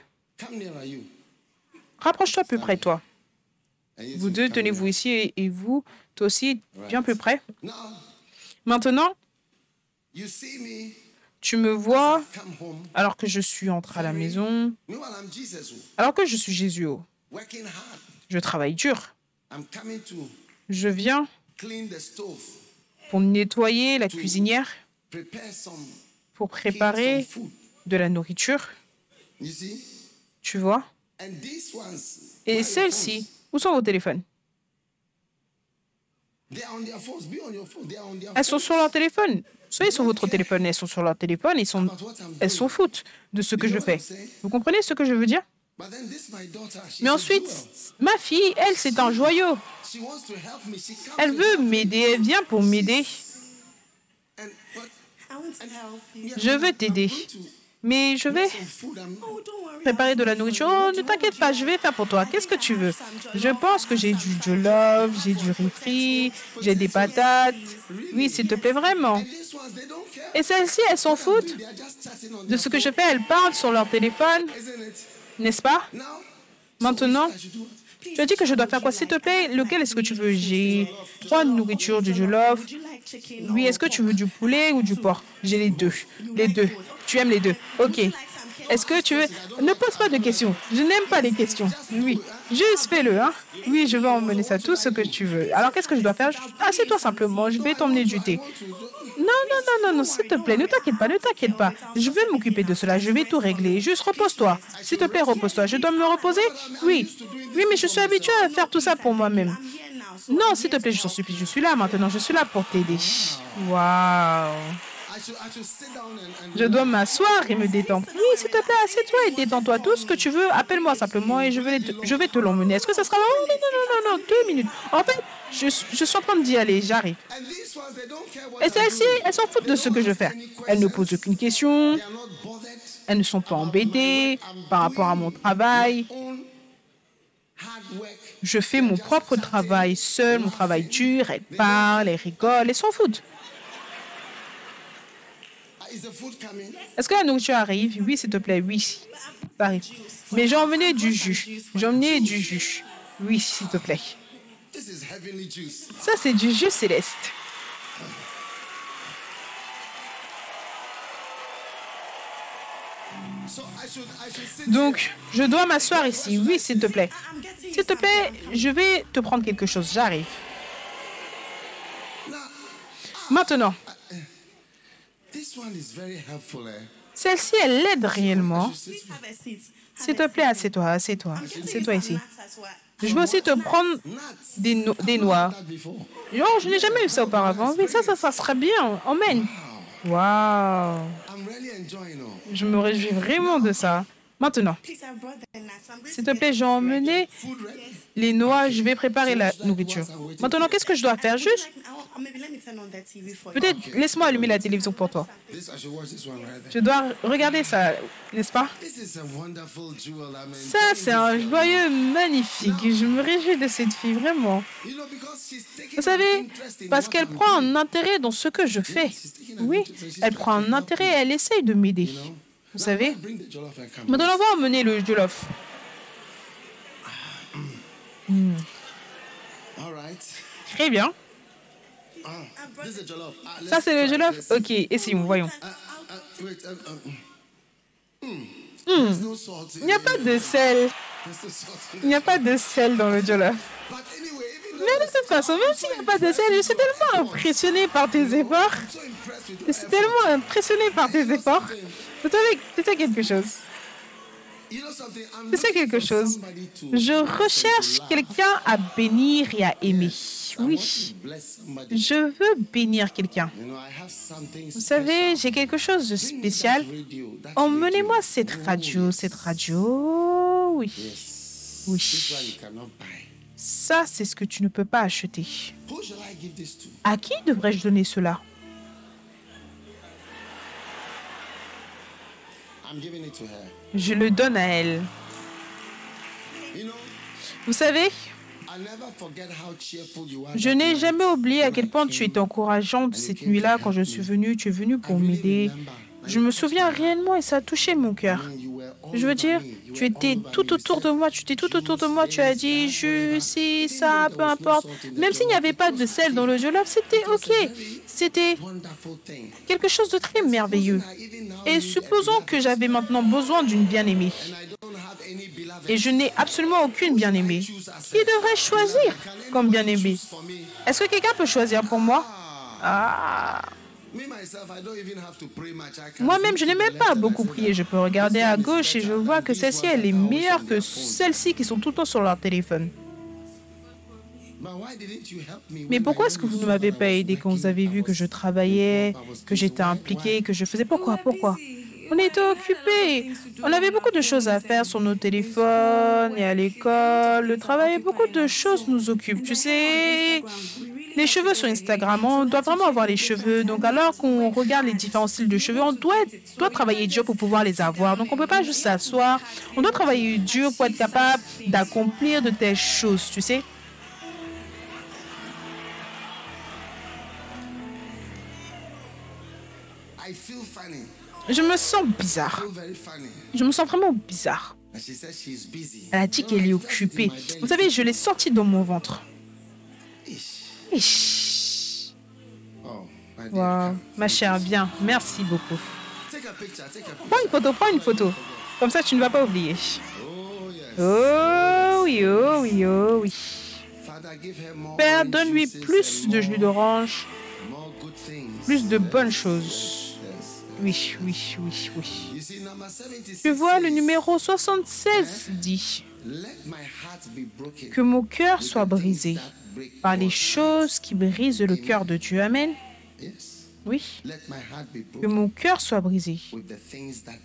[SPEAKER 2] Rapproche-toi plus près de toi. Vous deux, tenez-vous ici et, vous, toi aussi, bien plus près. Maintenant, tu me vois alors que je suis entré à la maison, alors que je suis Jésus. Je travaille dur. Je viens pour nettoyer la cuisinière, pour préparer de la nourriture. Tu vois? Et celles-ci, où sont vos téléphones? Elles sont sur leur téléphone. Soyez sur votre téléphone. Elles sont sur leur téléphone. Ils sont, elles s'en foutent de ce que je fais. Vous comprenez ce que je veux dire? Mais ensuite, ma fille, elle, c'est un joyau.
[SPEAKER 1] She wants to help me. She comes
[SPEAKER 2] Elle veut m'aider. Elle vient pour m'aider. Je veux t'aider. Mais je vais préparer de la nourriture. Oh, ne t'inquiète pas, je vais faire pour toi. Qu'est-ce que tu veux? Je pense que j'ai du jollof, j'ai du riz j'ai des patates. Oui, s'il te plaît, vraiment. Et celles-ci, elles s'en foutent de ce que je fais. Elles parlent sur leur téléphone, n'est-ce pas? Maintenant, as dit que je dois faire quoi? S'il te plaît, lequel est-ce que tu veux? J'ai trois nourritures, du jollof. Oui, est-ce que tu veux du poulet ou du porc? J'ai les deux. Les deux. Tu aimes les deux Ok. Est-ce que tu veux... Ne pose pas de questions. Je n'aime pas les questions. Oui. Juste fais-le, hein. Oui, je vais emmener ça, tout ce que tu veux. Alors, qu'est-ce que je dois faire? Assieds-toi simplement, je vais t'emmener du thé. Non, non, non, non, non, s'il te plaît, ne t'inquiète pas, ne t'inquiète pas. Je vais m'occuper de cela, je vais tout régler. Juste repose-toi. S'il te plaît, repose-toi. Je dois me reposer? Oui. Oui, mais je suis habituée à faire tout ça pour moi-même. Non, s'il te plaît, je t'en supplie, je suis là maintenant, je suis là pour t'aider. Waouh Je dois m'asseoir et me détendre. Oui, s'il te plaît, assieds-toi et détends-toi. Tout ce que tu veux, appelle-moi simplement et je vais te, je vais te l'emmener. Est-ce que ça sera... Oh, non, non, non, non, deux minutes. En fait, je, je suis en train d'y aller, j'arrive. Et celles-ci, elles s'en foutent de ce que je fais. Elles ne posent aucune question, elles ne sont pas embêtées par rapport à mon travail. Je fais mon propre travail seul, mon travail dur. Elles parlent, elles rigolent, elles s'en
[SPEAKER 1] coming?
[SPEAKER 2] Est-ce que la nourriture arrive? Oui, s'il te plaît, oui. Mais j'ai emmené du jus. J'ai emmené du jus. Oui, s'il te plaît. Ça, c'est du jus céleste. Donc, je dois m'asseoir ici. Oui, s'il te plaît. S'il te plaît, je vais te prendre quelque chose. J'arrive. Maintenant, celle-ci, elle l'aide réellement. S'il te plaît, assieds-toi, assieds-toi. Assieds-toi ici. Je vais aussi te prendre des, no- des noix. Non, je n'ai jamais eu ça auparavant. Oui, ça, ça, ça serait bien. Emmène. Waouh.
[SPEAKER 1] It.
[SPEAKER 2] Je me réjouis vraiment de ça. Maintenant, s'il te plaît, j'ai emmené les noix. Je vais préparer la nourriture. Maintenant, qu'est-ce que je dois faire? Juste, peut-être, laisse-moi allumer la télévision pour toi. Je dois regarder ça, n'est-ce pas? Ça, c'est un joyeux magnifique. Je me réjouis de cette fille, vraiment. Vous savez, parce qu'elle prend un intérêt dans ce que je fais. Oui, elle prend un intérêt, elle essaye de m'aider. Vous savez. Maintenant, on va emmener le jollof.
[SPEAKER 1] All right.
[SPEAKER 2] Très bien.
[SPEAKER 1] Ah. Ah,
[SPEAKER 2] Ça, c'est le jollof? Ok, essayons, voyons.
[SPEAKER 1] Mm.
[SPEAKER 2] Il n'y a pas de sel. Il n'y a pas de sel dans le jollof. Mais de toute façon, même s'il n'y a pas de sel, je suis tellement impressionnée par tes efforts. Je suis tellement impressionnée par tes efforts. Tu sais quelque chose Tu sais quelque chose Je recherche quelqu'un à bénir et à aimer. Oui, je veux bénir quelqu'un. Vous savez, j'ai quelque chose de spécial. Emmenez-moi cette radio, cette radio. Oui. Oui. Ça, c'est ce que tu ne peux pas acheter. À qui devrais-je donner cela? Je le donne à elle. Vous savez, Je n'ai jamais oublié à quel point tu étais encourageante cette nuit-là quand je suis venue. Tu es venue pour m'aider. Je me souviens réellement et ça a touché mon cœur. Je veux dire, tu étais tout autour de moi, tu étais tout autour de moi, tu as dit je, si, ça, peu importe. Même s'il n'y avait pas de sel dans le jollof, c'était OK. C'était quelque chose de très merveilleux. Et supposons que j'avais maintenant besoin d'une bien-aimée. Et je n'ai absolument aucune bien-aimée. Qui devrait choisir comme bien-aimée? Est-ce que quelqu'un peut choisir pour moi? Ah moi-même, je n'ai même pas beaucoup prié. Je peux regarder à gauche et je vois que celle-ci, elle est meilleure que celles-ci qui sont tout le temps sur leur téléphone. Mais pourquoi est-ce que vous ne m'avez pas aidé quand vous avez vu que je travaillais, que j'étais impliqué, que je faisais? Pourquoi? Pourquoi? On était occupés. On avait beaucoup de choses à faire sur nos téléphones et à l'école. Le travail, beaucoup de choses nous occupent. Tu sais, les cheveux sur Instagram, on doit vraiment avoir les cheveux. Donc, alors qu'on regarde les différents styles de cheveux, on doit, travailler dur pour pouvoir les avoir. Donc, on ne peut pas juste s'asseoir. On doit travailler dur pour être capable d'accomplir de telles choses, tu sais. Je me sens bizarre. Je me sens vraiment bizarre. Elle a dit qu'elle est occupée. Vous savez, je l'ai sortie dans mon ventre. Wow. Ma chère, bien. Merci beaucoup. Prends une photo, prends une photo. Comme ça, tu ne vas pas oublier. Oh oui, oh oui, oh oui. Père, donne-lui plus de jus d'orange, plus de bonnes choses. Oui, oui, oui, oui. Tu vois, le numéro 76 dit que mon cœur soit brisé par les choses qui brisent le cœur de Dieu. Amen. Oui. Que mon cœur soit brisé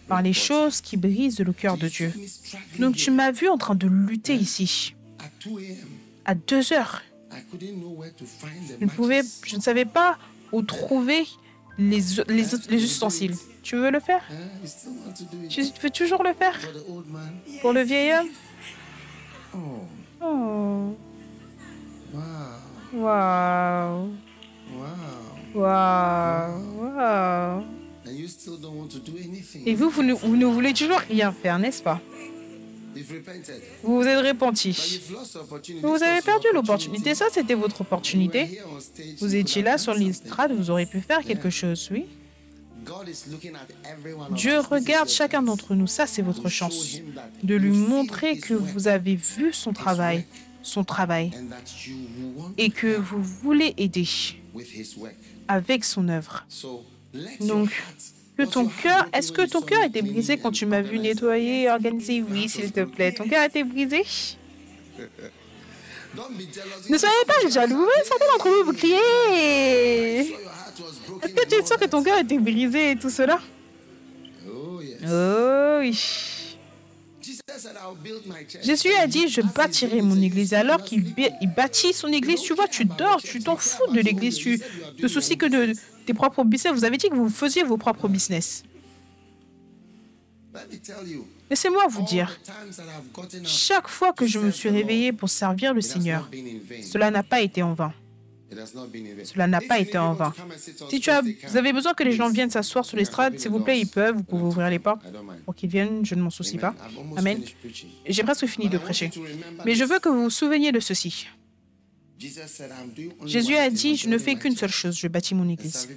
[SPEAKER 2] par les choses qui brisent le cœur de Dieu. Donc tu m'as vu en train de lutter ici. À 2 heures. Je ne, pouvais, je ne savais pas où trouver les, les, les ustensiles. Tu veux le faire? Tu veux toujours le faire? Pour le vieil homme? Oh. Wow. Wow. Wow. Et vous, vous ne, vous ne voulez toujours rien faire, n'est-ce pas? Vous vous êtes repenti. Vous avez perdu l'opportunité. Ça, c'était votre opportunité. Vous étiez là sur l'estrade, vous auriez pu faire quelque chose, oui. Dieu regarde chacun d'entre nous. Ça, c'est votre chance. De lui montrer que vous avez vu son travail, son travail, et que vous voulez aider avec son œuvre. Donc, que ton cœur, est-ce que ton cœur était brisé quand tu m'as vu nettoyer et organiser? Oui, s'il te plaît. Ton cœur été brisé? Ne soyez pas jaloux. Certains d'entre vous, vous criez. Est-ce que tu sens que ton cœur été brisé et tout cela? Oh oui. Jésus a dit, je bâtirai mon église. Alors qu'il bâtit son église, tu vois, tu dors, tu t'en fous de l'église, tu te soucies que de tes propres business. Vous avez dit que vous faisiez vos propres business. Laissez-moi vous dire, chaque fois que je me suis réveillé pour servir le Seigneur, cela n'a pas été en vain. Cela n'a pas été en vain. Si tu as, vous avez besoin que les gens viennent s'asseoir sur l'estrade, s'il vous plaît, ils peuvent, vous pouvez ouvrir les portes. Pour qu'ils viennent, je ne m'en soucie pas. Amen. J'ai presque fini de prêcher. Mais je veux que vous vous souveniez de ceci. Jésus a dit, je ne fais qu'une seule chose, je bâtis mon église.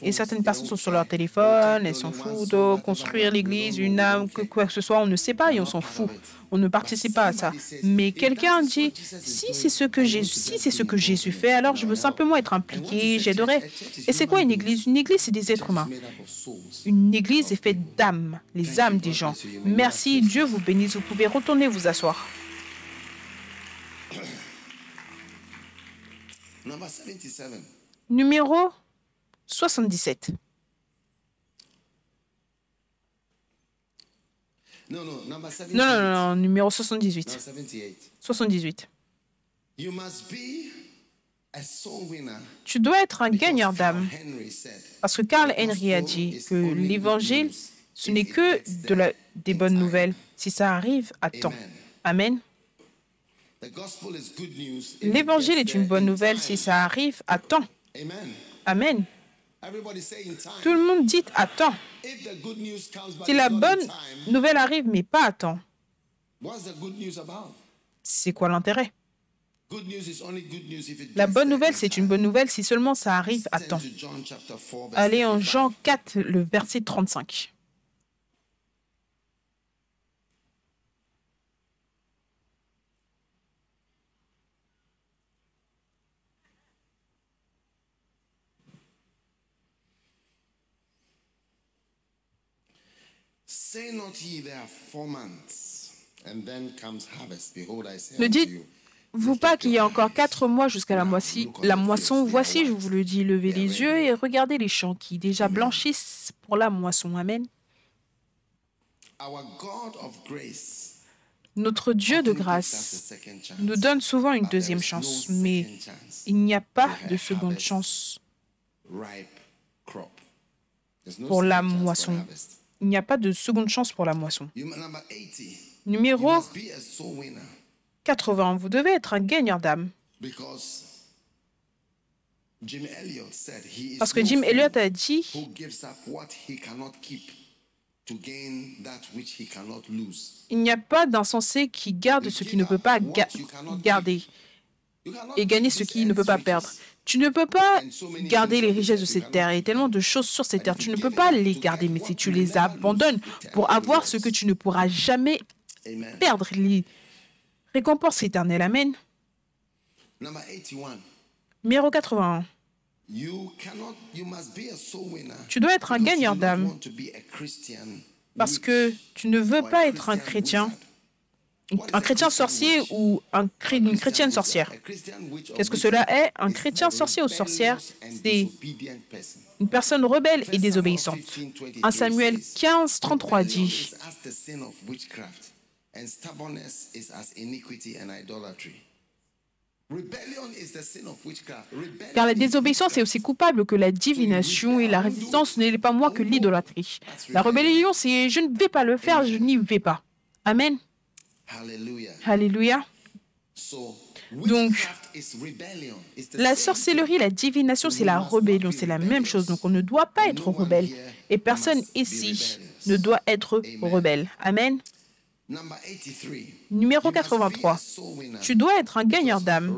[SPEAKER 2] Et certaines personnes sont sur leur téléphone, elles s'en foutent de construire l'église, une âme, que quoi que ce soit, on ne sait pas et on s'en fout. On ne participe pas à ça. Mais quelqu'un dit, si c'est ce que Jésus, si c'est ce que Jésus fait, alors je veux simplement être impliqué, j'aiderai. Et c'est quoi une église? Une église, c'est des êtres humains. Une église est faite d'âmes, les âmes des gens. Merci, Dieu vous bénisse. Vous pouvez retourner vous asseoir. Numéro 77.
[SPEAKER 1] Non, non, number 78.
[SPEAKER 2] Non, non, numéro 78.
[SPEAKER 1] No, 78.
[SPEAKER 2] 78.
[SPEAKER 1] You must be a soul winner.
[SPEAKER 2] Tu dois être un gagneur d'âme. Parce que Karl Henry a dit que l'évangile, ce n'est que de la, des bonnes nouvelles si ça arrive à temps. Amen. L'évangile est une bonne nouvelle si ça arrive à temps.
[SPEAKER 1] Amen.
[SPEAKER 2] Tout le monde dit à temps. Si la bonne nouvelle arrive, mais pas à temps, c'est quoi l'intérêt? La bonne nouvelle, c'est une bonne nouvelle si seulement ça arrive à temps.
[SPEAKER 1] to John chapter 4, verse
[SPEAKER 2] Allez en
[SPEAKER 1] 35.
[SPEAKER 2] Jean 4, le verset 35.
[SPEAKER 1] Say not ye there are four months, and then comes harvest. Behold, I say unto you,
[SPEAKER 2] vous pas qu'il y a encore quatre mois jusqu'à la, la moisson. Voici, je vous le dis, levez les yeux et regardez les champs qui déjà blanchissent pour la moisson. Amen.
[SPEAKER 1] Our God of grace
[SPEAKER 2] Notre Dieu de grâce nous donne souvent une deuxième chance, mais il n'y a pas de seconde chance. pour la moisson. Il n'y a pas de seconde chance pour la moisson.
[SPEAKER 1] You number 80. You
[SPEAKER 2] Numéro
[SPEAKER 1] must be a soul winner
[SPEAKER 2] 80. Vous devez être un gagneur d'âme. Parce que Jim Elliot a dit
[SPEAKER 1] who gives up what he cannot keep to gain that which he cannot lose.
[SPEAKER 2] il n'y a pas d'insensé qui garde ce qui ne peut pas ga- garder et gagner ce
[SPEAKER 1] this
[SPEAKER 2] qui ne peut pas perdre. Tu ne peux pas garder les richesses de cette terre et tellement de choses sur cette terre. Tu ne peux pas les garder, mais si tu les abandonnes pour avoir ce que tu ne pourras jamais perdre, les récompenses éternelles. Amen.
[SPEAKER 1] Number 81.
[SPEAKER 2] Numéro 81.
[SPEAKER 1] You cannot, you must be a soul winner.
[SPEAKER 2] Tu dois être un gagneur d'âme
[SPEAKER 1] a
[SPEAKER 2] parce que tu ne veux
[SPEAKER 1] a
[SPEAKER 2] pas être un chrétien, un chrétien sorcier ou une chrétienne sorcière? Qu'est-ce que cela est? Un chrétien sorcier ou sorcière, c'est une personne rebelle et désobéissante.
[SPEAKER 1] Samuel 15, 23
[SPEAKER 2] 1 Samuel
[SPEAKER 1] says,
[SPEAKER 2] 15, 33
[SPEAKER 1] Rebellion
[SPEAKER 2] dit Car la
[SPEAKER 1] is
[SPEAKER 2] désobéissance est aussi coupable que la divination et la résistance n'est pas moins que l'idolâtrie. La rébellion, c'est je ne vais pas le faire, je n'y vais pas. Amen.
[SPEAKER 1] Hallelujah.
[SPEAKER 2] Alléluia. Donc, La sorcellerie, la divination, c'est la rébellion, c'est la même chose. Donc on ne doit pas être rebelle. Et personne ici ne doit être rebelle. Amen.
[SPEAKER 1] Number 83.
[SPEAKER 2] Numéro
[SPEAKER 1] You must be a
[SPEAKER 2] 83.
[SPEAKER 1] soul winner.
[SPEAKER 2] Tu dois être un gagneur d'âme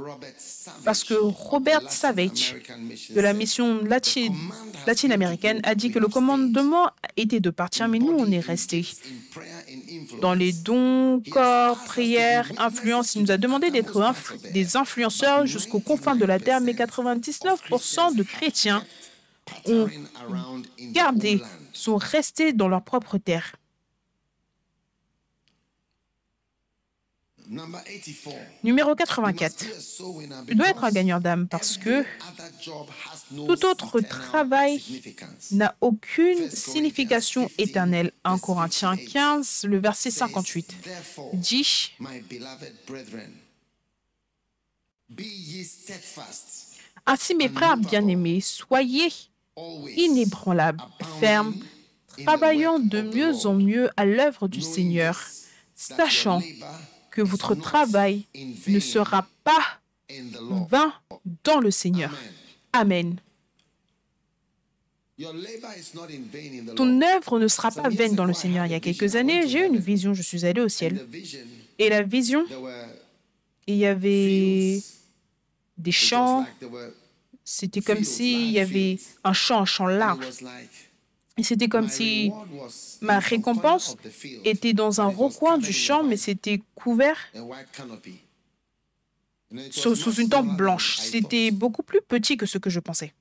[SPEAKER 2] parce que Robert Savage de la mission lati-
[SPEAKER 1] "The command has
[SPEAKER 2] latine-américaine a dit que le commandement était de partir, mais nous, on est restés. Dans les dons, corps, prières, influence, il nous a demandé d'être influ- des influenceurs jusqu'aux confins de la terre, mais 99% de chrétiens ont gardé, sont restés dans leur propre terre. Numéro 84. Tu dois être un gagneur d'âme parce que tout autre travail n'a aucune signification éternelle. 1 Corinthiens 15, le verset 58 dit Ainsi, mes frères bien-aimés, soyez inébranlables, fermes, travaillant de mieux en mieux à l'œuvre du Seigneur, sachant que votre travail ne sera pas vain dans le Seigneur. Amen. Ton œuvre ne sera pas vaine dans le Seigneur. Il y a quelques années, j'ai eu une vision, je suis allé au ciel. Et la vision, il y avait des champs, c'était comme s'il y avait un champ, un champ large. Et c'était comme si ma récompense était dans un recoin du champ, mais c'était couvert sous, sous une tente blanche. C'était beaucoup plus petit que ce que je pensais.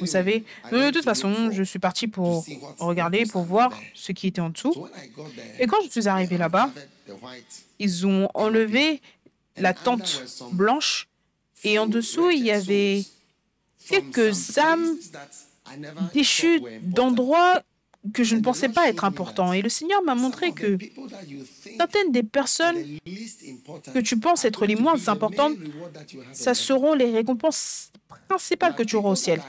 [SPEAKER 2] Vous savez, de toute façon, je suis parti pour regarder, pour voir ce qui était en dessous. Et quand je suis arrivé là-bas, ils ont enlevé la tente blanche. Et en dessous, il y avait quelques âmes déchues d'endroits que je ne pensais pas être importants. Et le Seigneur m'a montré que certaines des personnes que tu penses être les moins importantes, ça seront les récompenses principales que tu auras au ciel.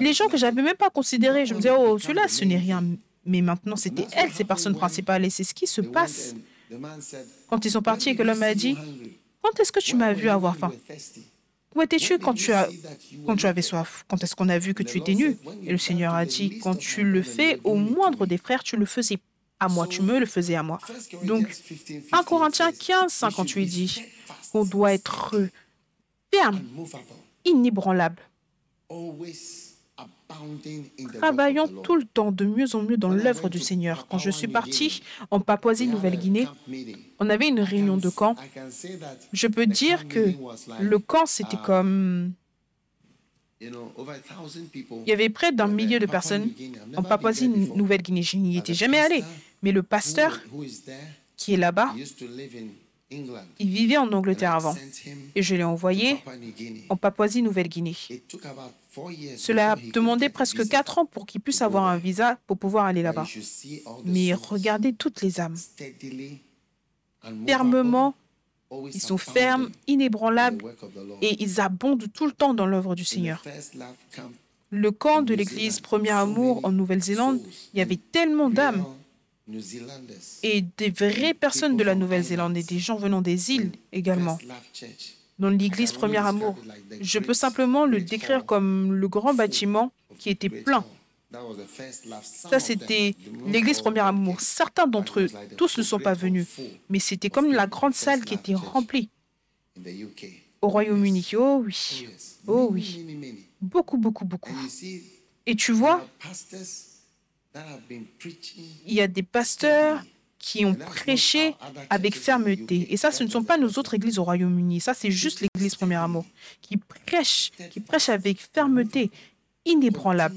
[SPEAKER 2] Les gens que j'avais même pas considérés, je me disais, oh, celui-là, ce n'est rien. Mais maintenant, c'était elles, ces personnes principales. Et c'est ce qui se passe
[SPEAKER 1] Quand ils sont partis et que l'homme a dit, quand est-ce que tu m'as vu avoir faim?
[SPEAKER 2] Où étais-tu quand tu, avais soif? Quand est-ce qu'on a vu que tu étais nu? Et le Seigneur a dit, quand tu le fais au moindre des frères, tu le faisais à moi, tu me le faisais à moi. Donc, 1 Corinthiens 15, 58 dit qu'on doit être ferme, inébranlable, travaillant tout le temps de mieux en mieux dans l'œuvre du Seigneur. Quand je suis parti en Papouasie-Nouvelle-Guinée, on avait une réunion de camp. Je peux dire que le camp, c'était comme... Il y avait près d'un millier de personnes en Papouasie-Nouvelle-Guinée. Je n'y étais jamais allé. Mais le pasteur qui est là-bas, il vivait en Angleterre avant. Et je l'ai envoyé en Papouasie-Nouvelle-Guinée. Cela a demandé presque quatre ans pour qu'il puisse avoir un visa pour pouvoir aller là-bas. Mais regardez toutes les âmes. Fermement, ils sont fermes, inébranlables et ils abondent tout le temps dans l'œuvre du Seigneur. Le camp de l'église Premier Amour en Nouvelle-Zélande, il y avait tellement d'âmes et des vraies personnes de la Nouvelle-Zélande et des gens venant des îles également. Dans l'église Premier Amour, je peux simplement le décrire comme le grand bâtiment qui était plein. Ça, c'était l'église Premier Amour. Certains d'entre eux, tous ne sont pas venus, mais c'était comme la grande salle qui était remplie. Au Royaume-Uni, oh oui, oh oui, beaucoup, beaucoup, beaucoup. Et tu vois, il y a des pasteurs qui ont prêché avec fermeté. Et ça, ce ne sont pas nos autres églises au Royaume-Uni. Ça, c'est juste l'église Premier Amour qui prêche, qui prêche avec fermeté, inébranlable,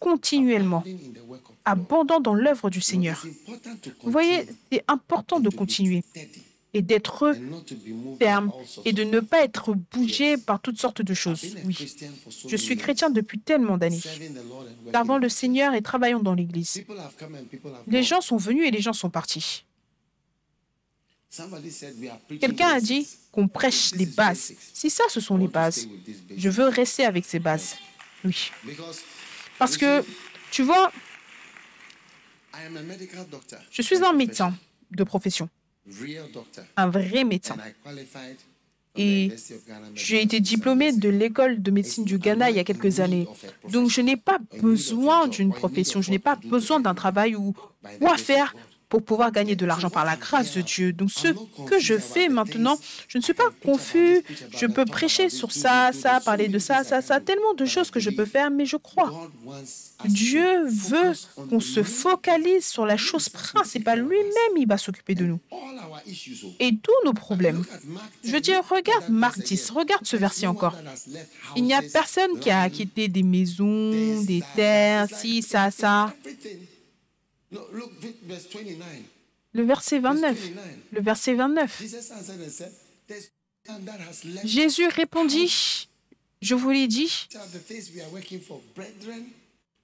[SPEAKER 2] continuellement, abondant dans l'œuvre du Seigneur. Vous voyez, c'est important de continuer et d'être ferme et de ne pas être bougé par toutes sortes de choses. Oui, je suis chrétien depuis tellement d'années, servant le Seigneur et travaillant dans l'Église. Les gens sont venus et les gens sont partis. Quelqu'un a dit qu'on prêche les bases. Si ça, ce sont les bases, je veux rester avec ces bases. Oui. Parce que, tu vois, je suis un médecin de profession un vrai médecin. Et j'ai été diplômé de l'école de médecine du Ghana il y a quelques années. Donc je n'ai pas besoin d'une profession, je n'ai pas besoin d'un travail ou quoi faire pour pouvoir gagner de l'argent par la grâce de Dieu. Donc ce que je fais maintenant, je ne suis pas confus. Je peux prêcher sur ça, ça, parler de ça, ça, ça, tellement de choses que je peux faire, mais je crois. Dieu veut qu'on se focalise sur la chose principale. Lui-même, il va s'occuper de nous. Et tous nos problèmes? Je veux dire, regarde Marc 10, regarde ce verset encore. Il n'y a personne qui a quitté des maisons, des terres, si, ça, ça. Le verset 29. Le verset 29. Jésus répondit, je vous l'ai dit,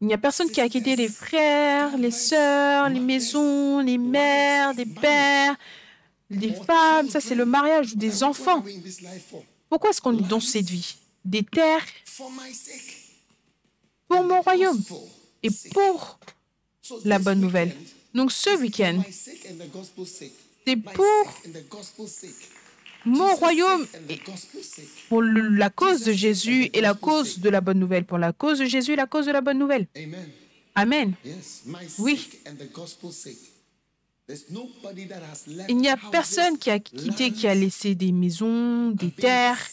[SPEAKER 2] il n'y a personne qui a quitté les frères, les sœurs, les maisons, les mères, les pères, les femmes. Ça, c'est le mariage des enfants. Pourquoi est-ce qu'on est dans cette vie? Des terres pour mon royaume et pour la bonne nouvelle. Donc ce week-end, c'est pour mon royaume, pour la cause de Jésus et la cause de la bonne nouvelle. Pour la cause de Jésus et la cause de la bonne nouvelle. Amen. Oui. Il n'y a personne qui a quitté, qui a laissé des maisons, des terres,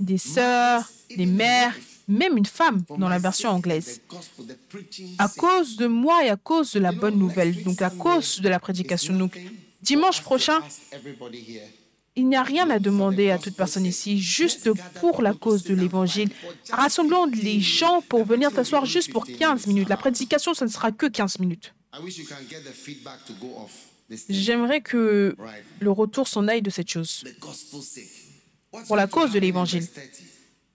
[SPEAKER 2] des sœurs, des mères, même une femme dans la version anglaise. À cause de moi et à cause de la bonne nouvelle, donc à cause de la prédication. Donc, dimanche prochain, il n'y a rien à demander à toute personne ici, juste pour la cause de l'évangile. Rassemblons les gens pour venir s'asseoir juste pour 15 minutes. La prédication, ce ne sera que 15 minutes. J'aimerais que le retour s'en aille de cette chose. Pour la cause de l'évangile.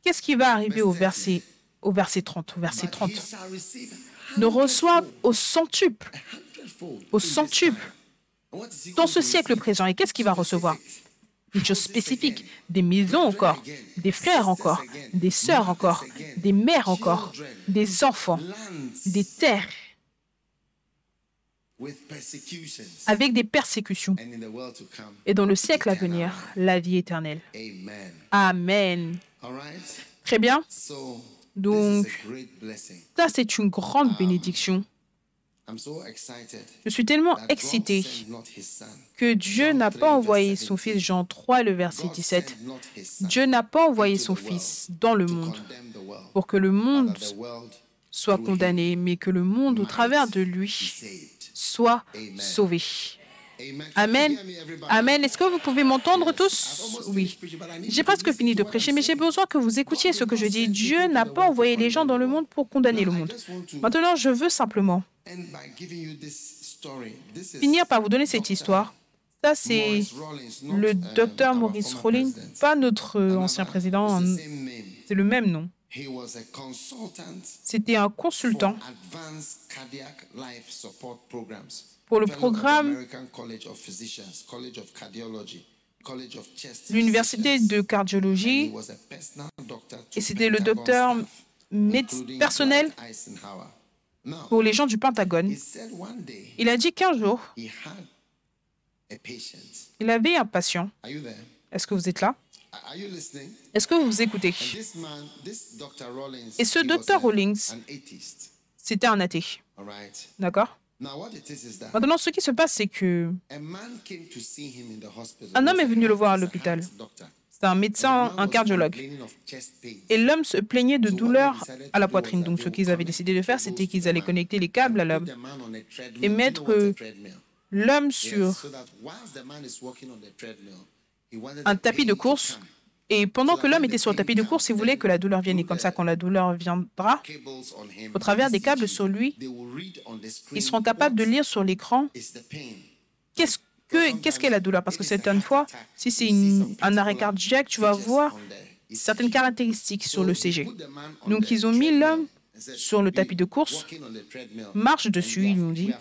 [SPEAKER 2] Qu'est-ce qui va arriver au verset, au verset 30 Au verset 30. Nous reçoivent au centuple, au centuple, dans ce siècle présent. Et qu'est-ce qu'il va recevoir? Une chose spécifique, des maisons encore, des frères encore, des sœurs encore, des mères encore, des enfants, des terres.
[SPEAKER 1] avec des persécutions, et dans le siècle à venir, la vie éternelle.
[SPEAKER 2] Amen.
[SPEAKER 1] Très bien. Donc, ça, c'est une grande bénédiction.
[SPEAKER 2] So excited
[SPEAKER 1] Je suis tellement excité que Dieu n'a pas envoyé son Fils, Jean 3, le verset
[SPEAKER 2] God
[SPEAKER 1] 17.
[SPEAKER 2] sent not his son
[SPEAKER 1] Dieu n'a pas envoyé son Fils dans le monde pour que le monde soit condamné, mais que le monde, au travers de lui, soit sauvé.
[SPEAKER 2] Amen.
[SPEAKER 1] Amen. Est-ce que vous pouvez m'entendre tous? Oui. J'ai presque fini de prêcher, mais j'ai besoin que vous écoutiez ce que je dis. Dieu n'a pas envoyé les gens dans le monde pour condamner le monde. Maintenant, je veux simplement finir par vous donner cette histoire. Ça, c'est le
[SPEAKER 2] uh,
[SPEAKER 1] docteur Maurice Rollins,
[SPEAKER 2] president.
[SPEAKER 1] pas notre euh, ancien président,
[SPEAKER 2] name.
[SPEAKER 1] c'est le même nom. C'était un consultant pour le programme l'université de cardiologie et c'était le docteur personnel pour les gens du Pentagone. Il a dit qu'un jour, il avait un patient. Est-ce que vous êtes là? Est-ce que vous écoutez?
[SPEAKER 2] Dr. Rollins,
[SPEAKER 1] Et ce docteur
[SPEAKER 2] atheist.
[SPEAKER 1] c'était un athée. D'accord? Maintenant, ce qui se passe, c'est que. Un homme est venu le voir à l'hôpital. c'est un médecin, un cardiologue. Et l'homme se plaignait de douleurs à la poitrine. Donc, ce qu'ils avaient décidé de faire, c'était qu'ils allaient connecter les câbles à l'homme. et mettre? L'homme sur un tapis de course. Et pendant que l'homme était sur le tapis de course, il voulait que la douleur vienne. Et comme ça, quand la douleur viendra, au travers des câbles sur lui, ils seront capables de lire sur l'écran qu'est-ce que qu'est-ce qu'est la douleur. Parce que certaines fois, si c'est un arrêt cardiaque, tu vas voir certaines caractéristiques sur le CG. Donc, ils ont mis l'homme sur le tapis de course, marche dessus, ils ont dit,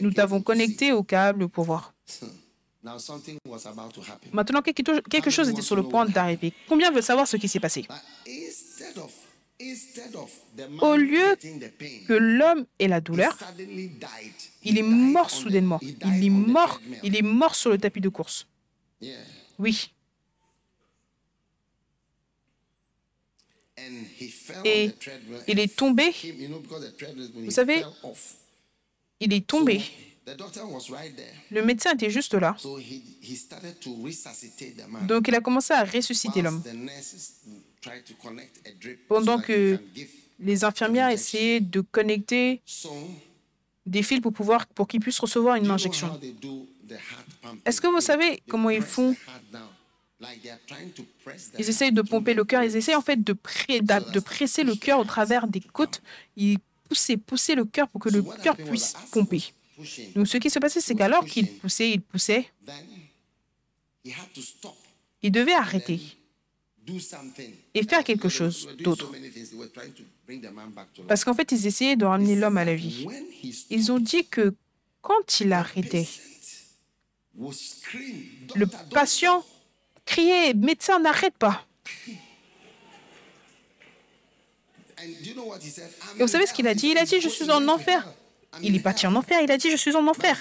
[SPEAKER 1] nous t'avons connecté au câble pour voir. Maintenant, quelque chose était sur le point d'arriver. Combien veulent savoir ce qui s'est passé? Au lieu Que l'homme ait la douleur, il est mort soudainement. Il est mort. Il est mort sur le tapis de course. Oui. Et il est tombé. Vous savez. Il est tombé. Le médecin était juste là. Donc, il a commencé à ressusciter l'homme. Pendant que. Les infirmières essayaient de connecter des fils pour pouvoir pour qu'ils puissent recevoir une injection. Est-ce que vous savez comment ils font? Ils essayent de pomper le cœur. Ils essayent en fait de, pré- de presser le cœur au travers des côtes. Ils poussaient, poussaient le cœur pour que le cœur puisse pomper. Donc, ce qui se passait, c'est qu'alors qu'il poussait, il poussait, il devait arrêter et faire quelque chose d'autre. Parce qu'en fait, ils essayaient de ramener l'homme à la vie. Ils ont dit que quand il arrêtait, le
[SPEAKER 2] "Doctor, don't
[SPEAKER 1] patient
[SPEAKER 2] stop."
[SPEAKER 1] criait Médecin, n'arrête pas. Et vous savez ce qu'il a dit? Il a dit Je
[SPEAKER 2] "He's
[SPEAKER 1] suis en enfer. Il est parti
[SPEAKER 2] hell."
[SPEAKER 1] en enfer. Il a dit Je suis en enfer.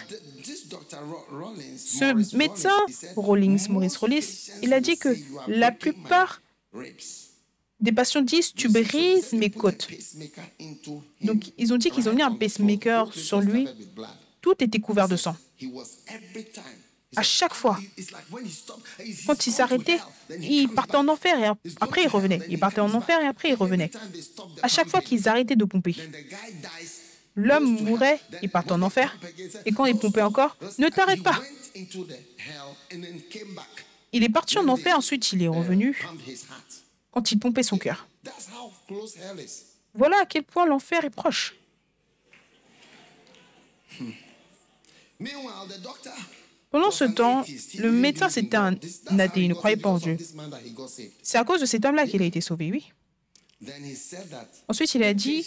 [SPEAKER 1] Ce médecin,
[SPEAKER 2] Rollins,
[SPEAKER 1] Maurice
[SPEAKER 2] "Most
[SPEAKER 1] Rollins, il a dit que
[SPEAKER 2] say, "You are
[SPEAKER 1] la plupart
[SPEAKER 2] ribs."
[SPEAKER 1] des patients disent Tu brises mes côtes. Donc, ils ont dit qu'ils ont mis un pacemaker sur lui. Tout était couvert de sang. À chaque fois. Quand il s'arrêtait, il partait en enfer et après il revenait. Il partait en enfer et après il revenait. À chaque fois qu'ils arrêtaient de pomper, l'homme mourait, il partait en enfer. Et quand il
[SPEAKER 2] "Don't
[SPEAKER 1] pompait
[SPEAKER 2] stop."
[SPEAKER 1] encore, ne t'arrête pas. Il est parti en enfer, ensuite il est revenu quand il pompait son cœur. Voilà à quel point l'enfer est proche. Pendant ce temps, le médecin, c'était un athée, il ne croyait pas en Dieu. C'est à cause de cet homme-là qu'il a été sauvé, oui. Ensuite, il a dit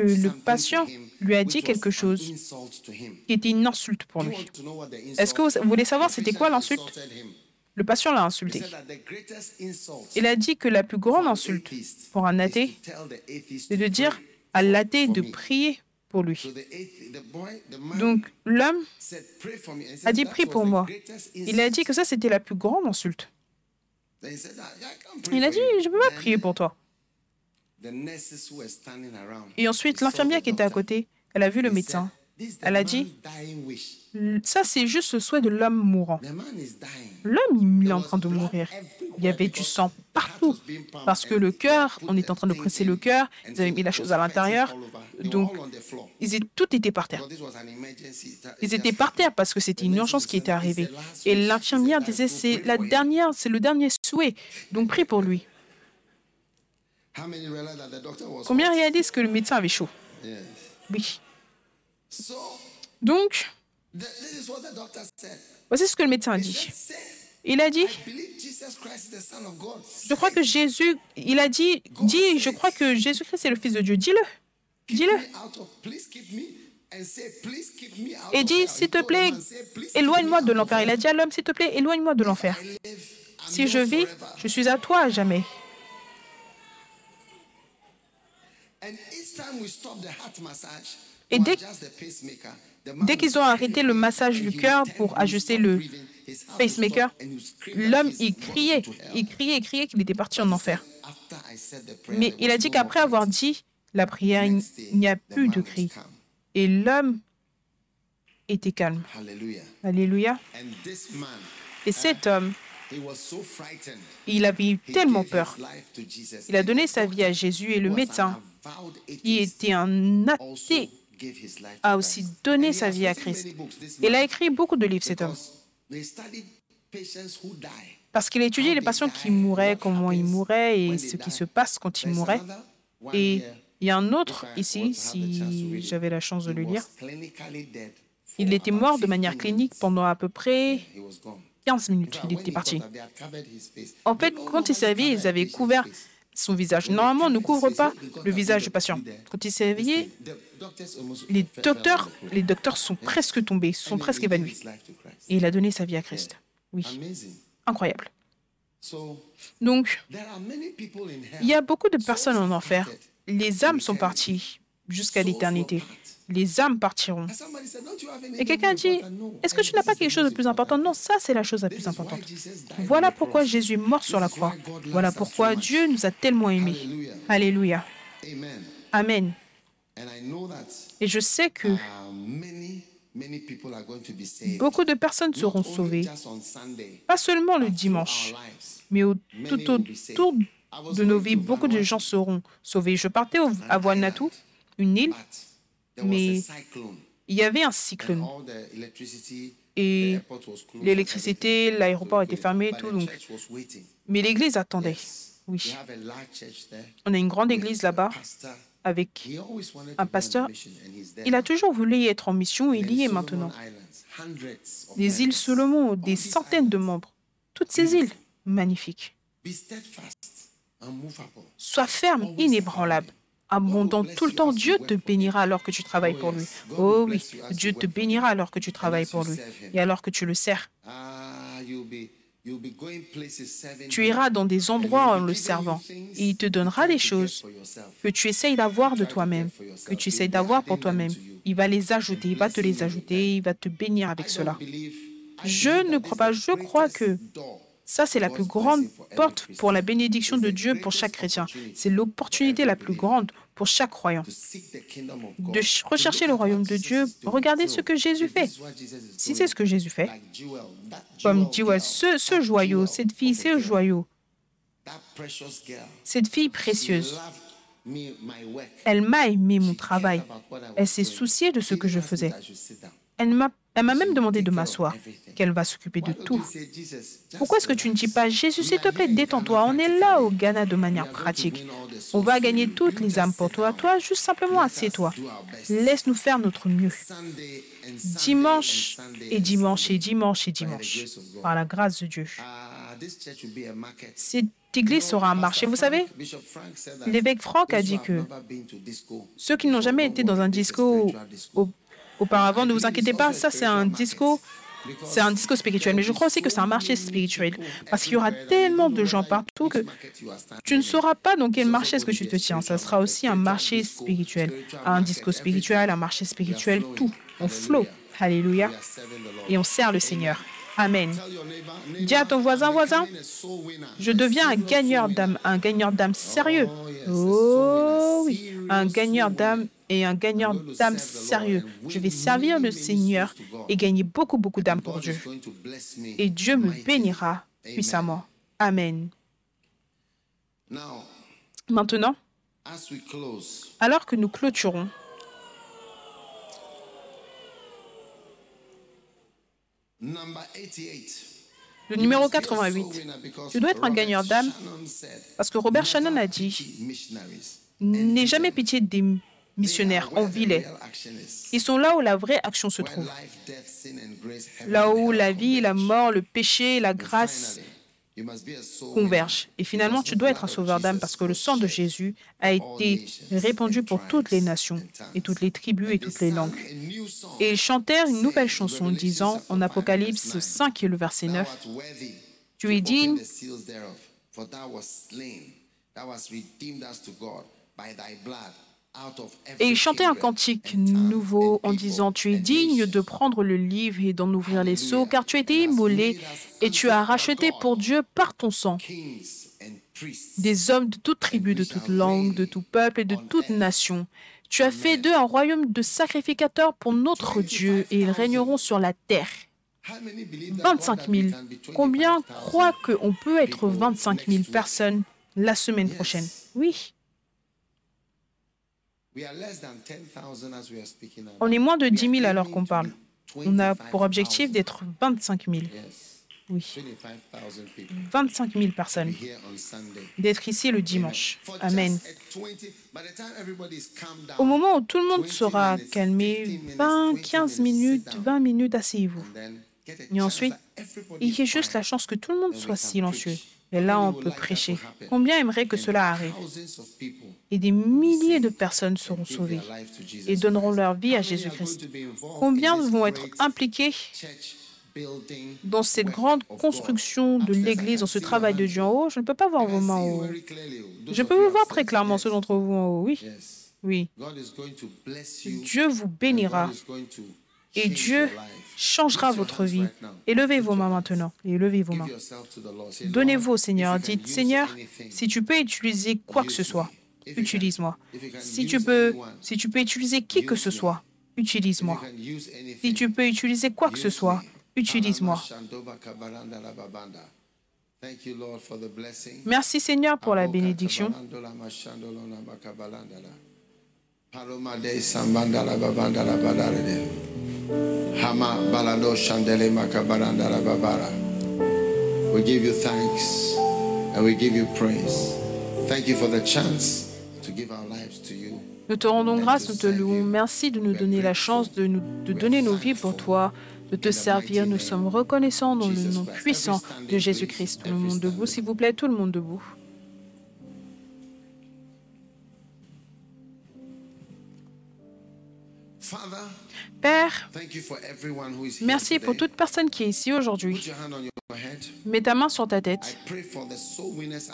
[SPEAKER 1] que le patient lui a dit quelque chose qui était une insulte pour lui. Est-ce que vous, voulez savoir c'était quoi l'insulte? Le patient l'a insulté. Il a dit que la plus grande insulte pour un athée, c'est de dire à l'athée de prier
[SPEAKER 2] pour lui. Donc l'homme a dit
[SPEAKER 1] "That
[SPEAKER 2] prie pour moi. Il a
[SPEAKER 1] insult."
[SPEAKER 2] dit que ça c'était la plus grande insulte.
[SPEAKER 1] Then he said, "Ah, I can't pray
[SPEAKER 2] Il a dit
[SPEAKER 1] you."
[SPEAKER 2] je ne peux pas prier pour toi. Et ensuite l'infirmière qui était à côté, elle a vu le médecin.
[SPEAKER 1] said, "This is the
[SPEAKER 2] Elle a dit ça c'est juste le souhait de l'homme mourant. L'homme il est en train de mourir. Il y avait du sang partout parce que le cœur, on est en train de presser le cœur, ils avaient mis la chose à l'intérieur, donc ils étaient, tout était par terre. Ils étaient par terre parce que c'était une urgence qui était arrivée. Et l'infirmière disait c'est la dernière, c'est le dernier souhait, donc prie pour lui. Combien réalisent que le médecin avait chaud Oui. Donc, voici ce que le médecin a dit. Il a dit, je crois que Jésus, il a dit, dis, je crois que Jésus-Christ est le Fils de Dieu. Dis-le. Dis-le. Et dis, s'il te plaît, éloigne-moi de l'enfer. Il a dit à l'homme, s'il te plaît, éloigne-moi de l'enfer. Si je vis, je suis à toi à jamais. Et dès, dès qu'ils ont arrêté le massage du cœur pour ajuster le pacemaker, l'homme, il criait, il criait, il criait qu'il était parti en enfer. Mais il a dit qu'après avoir dit la prière, il n'y a plus de cri. Et l'homme était calme. Alléluia. Et cet homme, il avait eu tellement peur. Il a donné sa vie à Jésus et le médecin, qui était un athée, a aussi donné sa vie à Christ. Il a écrit beaucoup de livres, cet homme. Parce qu'il a étudié les patients qui mouraient, comment ils mouraient et ce qui se passe quand ils mouraient. Et il y a un autre ici, si j'avais la chance de le lire. Il était mort de manière clinique pendant à peu près 15 minutes. Il était parti. En fait, quand il s'est ils avaient couvert son visage. Normalement, on ne couvre pas le visage du patient. Quand il s'est réveillé, les docteurs, les docteurs sont presque tombés, sont presque évanouis. Et il a donné sa vie à Christ. Oui. Incroyable. Donc, il y a beaucoup de personnes en enfer. Les âmes sont parties jusqu'à l'éternité. Les âmes partiront. Et quelqu'un dit, est-ce que tu n'as pas quelque chose de plus important? Non, ça c'est la chose la plus importante. Voilà pourquoi Jésus est mort sur la croix. Voilà pourquoi Dieu nous a tellement aimés. Alléluia. Amen. Et je sais que beaucoup de personnes seront sauvées, pas seulement le dimanche, mais au, tout autour de nos vies, beaucoup de gens seront sauvés. Je partais à Vanuatu, une île, mais il y avait un cyclone. Et l'électricité, l'aéroport était fermé et tout. Donc... Mais l'église attendait. Oui. On a une grande église là-bas avec un pasteur. Il a toujours voulu y être en mission et il y est maintenant. Des îles Solomon, des centaines de membres. Toutes ces îles, magnifiques. Sois ferme, inébranlable abondant tout le temps. Dieu te bénira alors que tu travailles pour lui. Oh oui, Dieu te bénira alors que tu travailles pour lui et alors que tu le sers. Tu iras dans des endroits en le servant et il te donnera des choses que tu essayes d'avoir de toi-même, que tu essayes d'avoir pour toi-même. Il va les ajouter, il va te les ajouter, il va te bénir avec cela. Je ne crois pas, je crois que ça, c'est la plus grande porte pour la bénédiction de Dieu pour chaque chrétien. C'est l'opportunité la plus grande pour chaque croyant. de rechercher le royaume de Dieu. Regardez ce que Jésus fait. Si c'est ce que Jésus fait, comme ce, ce joyau, cette fille, ce joyau, cette fille précieuse, elle m'a aimé mon travail. Elle s'est souciée de ce que je faisais. Elle m'a elle m'a même demandé de m'asseoir, qu'elle va s'occuper de tout. Pourquoi est-ce que tu ne dis pas, Jésus, s'il te plaît, détends-toi, on est là au Ghana de manière pratique. On va gagner toutes les âmes pour toi. Toi, juste simplement assieds-toi. Laisse-nous faire notre mieux. Dimanche et dimanche et dimanche et dimanche, par la grâce de Dieu. Cette église sera un marché. Vous savez, l'évêque Franck a dit que ceux qui n'ont jamais été dans un disco au auparavant. Ne vous inquiétez pas, ça c'est un disco c'est un discours spirituel, mais je crois aussi que c'est un marché spirituel. Parce qu'il y aura tellement de gens partout que tu ne sauras pas dans quel marché est-ce que tu te tiens. Ça sera aussi un marché spirituel, un discours spirituel, un marché spirituel, tout. On flow. Alléluia. Et on sert le Seigneur. Amen. Dis à ton voisin, voisin, je deviens un gagneur d'âme, un gagneur d'âme sérieux. Oh oui, un gagneur d'âme et un gagneur d'âme sérieux. Je vais servir le Seigneur et gagner beaucoup, beaucoup d'âmes pour Dieu. Et Dieu me bénira puissamment. Amen. Maintenant, alors que nous clôturons, le numéro 88. Tu dois être un gagneur d'âme parce que Robert Shannon a dit N'aie jamais pitié des missionnaires en vilain. Ils sont là où la vraie action se trouve. Là où la vie, la mort, le péché, la grâce convergent. Et finalement, tu dois être un sauveur d'âme parce que le sang de Jésus a été répandu pour toutes les nations et toutes les tribus et toutes les langues. Et ils chantèrent une nouvelle chanson disant en Apocalypse 5 et le verset 9, Tu es digne et il chantait un cantique nouveau en disant, Tu es digne de prendre le livre et d'en ouvrir les seaux, car tu as été immolé et tu as racheté pour Dieu par ton sang. Des hommes de toute tribu, de toute langue, de tout peuple et de toute nation. Tu as fait d'eux un royaume de sacrificateurs pour notre Dieu et ils régneront sur la terre. 25 000. Combien croient qu'on peut être 25 000 personnes la semaine prochaine? Oui. On est moins de 10 000 alors qu'on parle. On a pour objectif d'être 25 000. Oui. 25 000 personnes. D'être ici le dimanche. Amen. Au moment où tout le monde sera calmé, 20, 15 minutes, 20 minutes, asseyez-vous. Et ensuite, il y a juste la chance que tout le monde soit silencieux. Et là, on peut prêcher. Combien aimerait que cela arrive? Et des milliers de personnes seront sauvées et donneront leur vie à Jésus-Christ. Combien vont être impliqués dans cette grande construction de l'Église, dans ce travail de Dieu en haut? Je ne peux pas voir vos mains en haut. Je peux vous voir très clairement, ceux d'entre vous en haut. Oui. Oui. Dieu vous bénira et Dieu changera votre vie. Élevez vos mains maintenant. Élevez vos mains. Donnez-vous au Seigneur. Dites, Seigneur, si tu peux utiliser quoi que ce soit, utilise-moi. Si tu peux, si tu peux utiliser qui que ce soit, utilise-moi. Si tu peux utiliser quoi que ce soit, utilise-moi. Merci Seigneur pour la bénédiction. Hama balado chandele makabaranda la babara. We give you thanks and we give you praise. Thank you for the chance to give our lives to you. Nous te rendons grâce, nous te louons. Merci de nous donner la chance de, nous, de donner nos vies pour toi, de te servir. Nous sommes reconnaissants dans le nom puissant de Jésus-Christ. Tout le monde debout, s'il vous plaît, tout le monde debout. Père, merci pour toute personne qui est ici aujourd'hui. Mets ta main sur ta tête.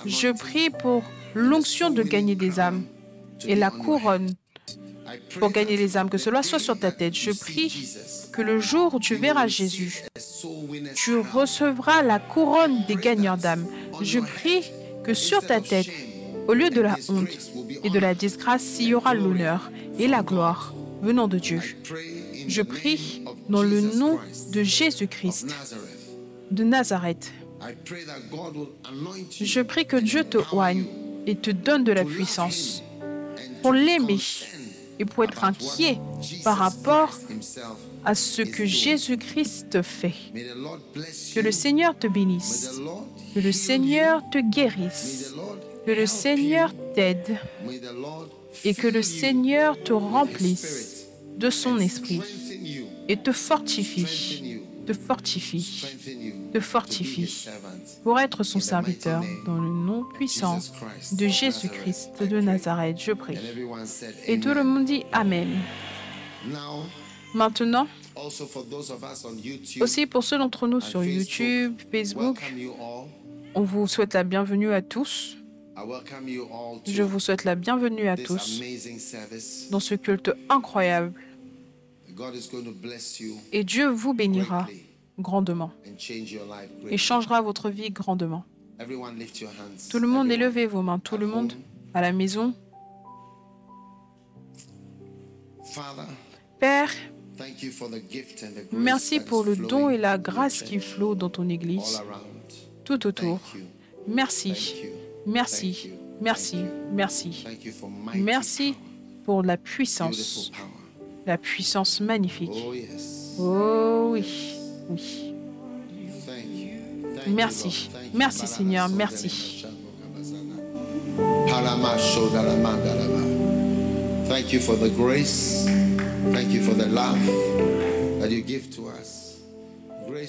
[SPEAKER 2] Je prie pour l'onction de gagner des âmes et la couronne pour gagner les âmes, que cela soit sur ta tête. Je prie que le jour où tu verras Jésus, tu recevras la couronne des gagneurs d'âmes. Je prie que sur ta tête, au lieu de la honte et de la disgrâce, il y aura l'honneur et la gloire venant de Dieu. Je prie dans le nom de Jésus-Christ de Nazareth. Je prie que Dieu te oigne et te donne de la puissance pour l'aimer et pour être inquiet par rapport à ce que Jésus-Christ fait. Que le Seigneur te bénisse, que le Seigneur te guérisse, que le Seigneur t'aide et que le Seigneur te remplisse de son esprit et te fortifie, te fortifie, te fortifie pour être son serviteur dans le nom puissant de Jésus-Christ de Nazareth, je prie. Et tout le monde dit Amen. Maintenant, Aussi pour ceux d'entre nous sur YouTube, Facebook, on vous souhaite la bienvenue à tous. Je vous souhaite la bienvenue à tous dans ce culte incroyable. Et Dieu vous bénira grandement et changera votre vie grandement. Tout le monde élevez vos mains, tout le monde à la maison. Père, merci pour le don et la grâce qui flot dans ton Église, tout autour. Merci. Merci, merci, merci. Merci pour la puissance, la puissance magnifique.
[SPEAKER 1] Oh.
[SPEAKER 2] Oh oui, oui. Merci. Merci, Seigneur. Merci.
[SPEAKER 1] Thank you for the grace. Thank you for the love that you give to us.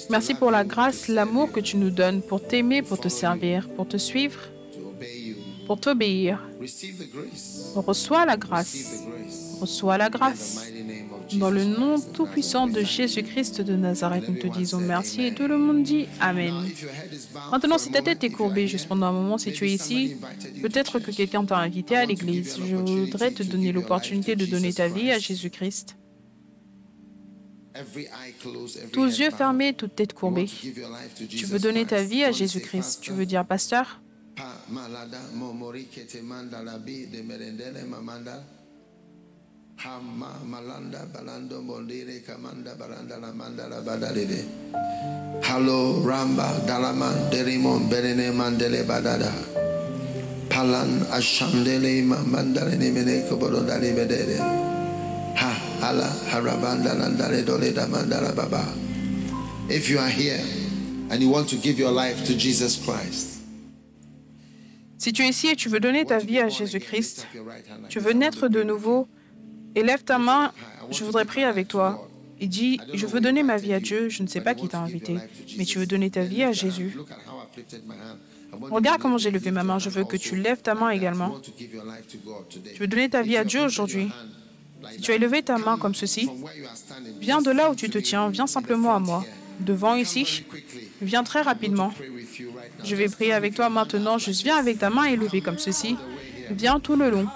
[SPEAKER 2] Merci pour la grâce, l'amour que tu nous donnes pour t'aimer, pour te servir, pour te suivre, pour t'obéir. Reçois la grâce. Reçois la grâce. Dans le nom tout-puissant de. Jésus-Christ de Nazareth, nous te disons merci et tout le monde dit Amen. Maintenant, si ta tête est courbée juste pendant un moment, si tu es ici, peut-être que quelqu'un t'a invité à l'église. Je voudrais te donner l'opportunité de donner ta vie à
[SPEAKER 1] Christ.
[SPEAKER 2] Jésus-Christ. Tous yeux fermés, toute tête courbée. Tu veux donner ta vie à Jésus-Christ. Tu veux dire, pasteur,
[SPEAKER 1] Pa malada momori kete bi de merendele mamanda. Malanda balando mondire kamanda baranda la. Hello ramba berene mandele badada. Palan ashandele ne mene. Ha ala harabanda dole baba. If you are here and you want to give your life to Jesus Christ,
[SPEAKER 2] si tu es ici et tu veux donner ta vie à Jésus-Christ, tu veux naître de nouveau, élève ta main, je voudrais prier avec toi. Et dis, je veux donner ma vie à Dieu, je ne sais pas qui t'a invité, mais tu veux donner ta vie à Jésus. Regarde comment j'ai levé ma main, je veux que tu lèves ta main également. Tu veux donner ta vie à Dieu aujourd'hui? Si tu as levé ta main comme ceci, viens de là où tu te tiens, viens simplement à moi. Devant ici, viens très rapidement. Je vais prier avec toi maintenant, juste viens avec ta main élevée comme ceci. Viens tout le long.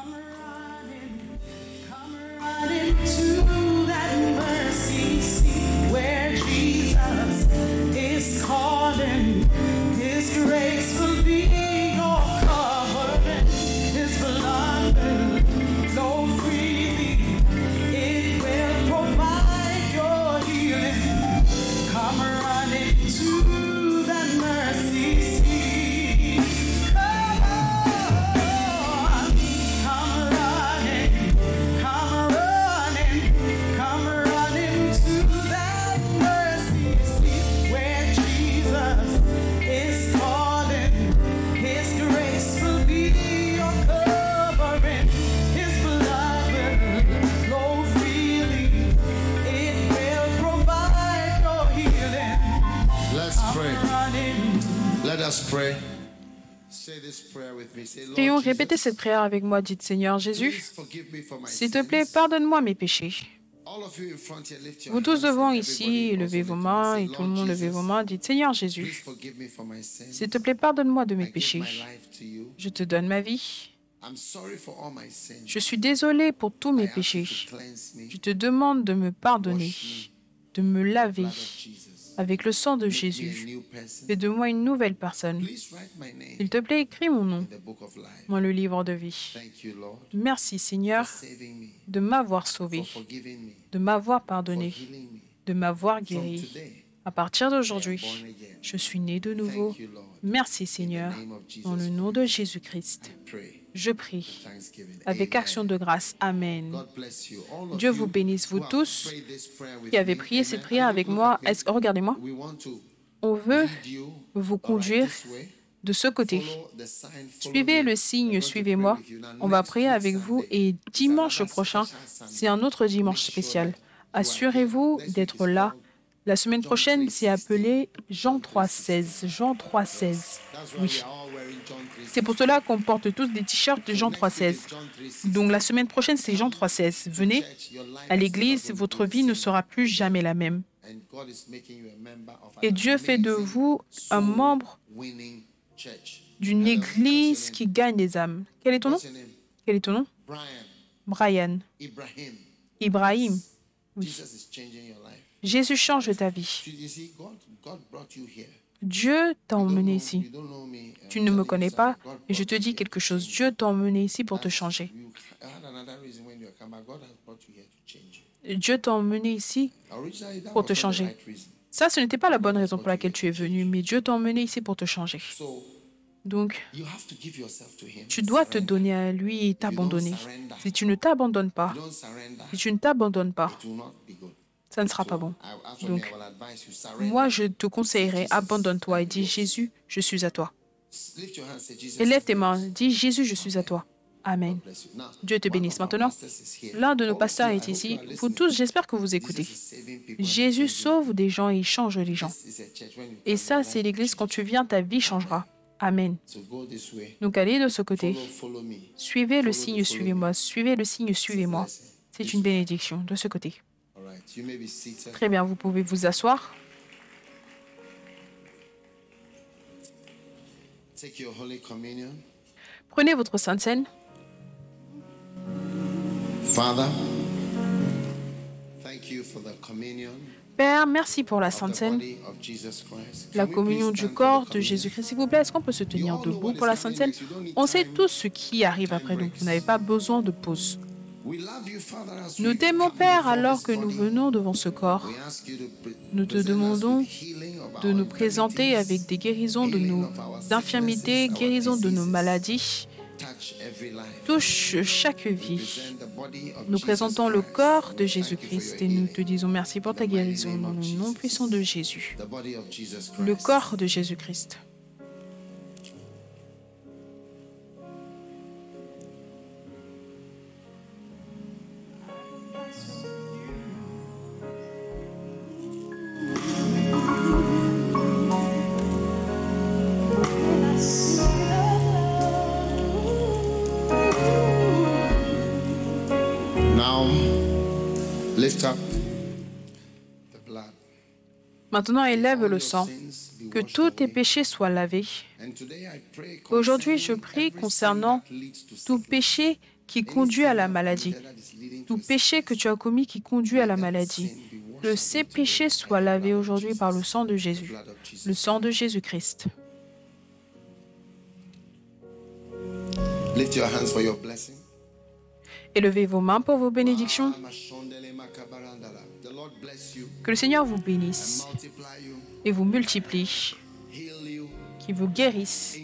[SPEAKER 2] Prions, répétez cette prière avec moi. Dites Seigneur Jésus, s'il te plaît, pardonne-moi mes péchés. Vous tous devant ici, levez vos mains et tout le monde levez vos mains. Dites Seigneur Jésus, s'il te plaît, pardonne-moi de mes péchés. Je te donne ma vie. Je suis désolé pour tous mes péchés. Je te demande de me pardonner, de me laver. Avec le sang de Jésus. Fais de moi une nouvelle personne. S'il te plaît, écris mon nom dans le livre de vie. Merci Seigneur de m'avoir sauvé, de m'avoir pardonné, de m'avoir guéri. À partir d'aujourd'hui, je suis né de nouveau. Merci Seigneur. Dans le nom de Jésus-Christ. Je prie avec action de grâce. Amen. Dieu vous bénisse, vous tous qui avez prié cette prière avec moi? Regardez-moi. On veut vous conduire de ce côté. Suivez le signe, suivez-moi. On va prier avec vous et dimanche prochain, c'est un autre dimanche spécial. Assurez-vous d'être là. La semaine prochaine, c'est
[SPEAKER 1] 3:16.
[SPEAKER 2] appelé Jean 3.16. Jean 3.16.
[SPEAKER 1] That's why
[SPEAKER 2] Oui.
[SPEAKER 1] we are all wearing John 3:16.
[SPEAKER 2] C'est pour cela qu'on porte tous des t-shirts de Jean 3.16. Donc la semaine prochaine, c'est Jean 3.16. Venez à l'église, votre vie ne sera plus jamais la même. Et Dieu fait de vous un membre d'une église qui gagne des âmes. Quel est ton nom? Quel est ton nom? Brian.
[SPEAKER 1] Ibrahim.
[SPEAKER 2] Ibrahim. Oui. Jésus change ta vie. Dieu t'a emmené ici. Tu ne me connais pas et je te dis quelque chose. Dieu t'a emmené ici pour te changer. Dieu t'a emmené ici. Pour te changer. Ça, ce n'était pas la bonne raison pour laquelle tu es venu, mais Dieu t'a emmené ici pour te changer. Donc, tu dois te donner à lui et t'abandonner. Si tu ne t'abandonnes pas, si tu ne t'abandonnes pas, Ça ne sera pas bon. Donc. Moi, je te conseillerais, abandonne-toi et dis, Jésus, je suis à toi.
[SPEAKER 1] Lift your hands, say, Jesus,
[SPEAKER 2] Et lève tes mains, dis, Jésus, je suis à toi. Amen. Dieu te bénisse. Maintenant, l'un de nos pasteurs est ici. Vous tous, j'espère que vous écoutez. Jésus sauve des gens et il change les gens. Et ça, c'est l'église. Quand tu viens, ta vie changera. Amen. Donc allez de ce côté. Suivez le signe, suivez-moi. Suivez le signe, suivez-moi. C'est une bénédiction de ce côté. Très bien, vous pouvez vous asseoir.
[SPEAKER 1] Take your Holy Communion.
[SPEAKER 2] Prenez votre Sainte Seine. Père, merci pour la Sainte Seine, la communion du corps de? Jésus-Christ. S'il vous plaît, est-ce qu'on peut se tenir debout pour la Sainte Seine? On sait tous ce qui arrive après nous. Vous n'avez pas besoin de pause. Nous t'aimons, Père, alors que nous venons devant ce corps. Nous te demandons de nous présenter avec des guérisons de nos infirmités, guérisons de nos maladies. Touche chaque vie. Nous présentons le corps de Jésus-Christ et nous te disons merci pour ta guérison dans le nom puissant de Jésus. Le corps de Jésus-Christ. Maintenant, élève le sang. Que tous tes péchés soient lavés. Aujourd'hui, je prie concernant tout péché qui conduit à la maladie. Tout péché que tu as commis qui conduit à la maladie. Que ces péchés soient lavés aujourd'hui par le sang de Jésus. Le sang de Jésus-Christ. Élevez vos mains pour vos bénédictions. Que le Seigneur vous bénisse et vous multiplie, qu'il vous guérisse,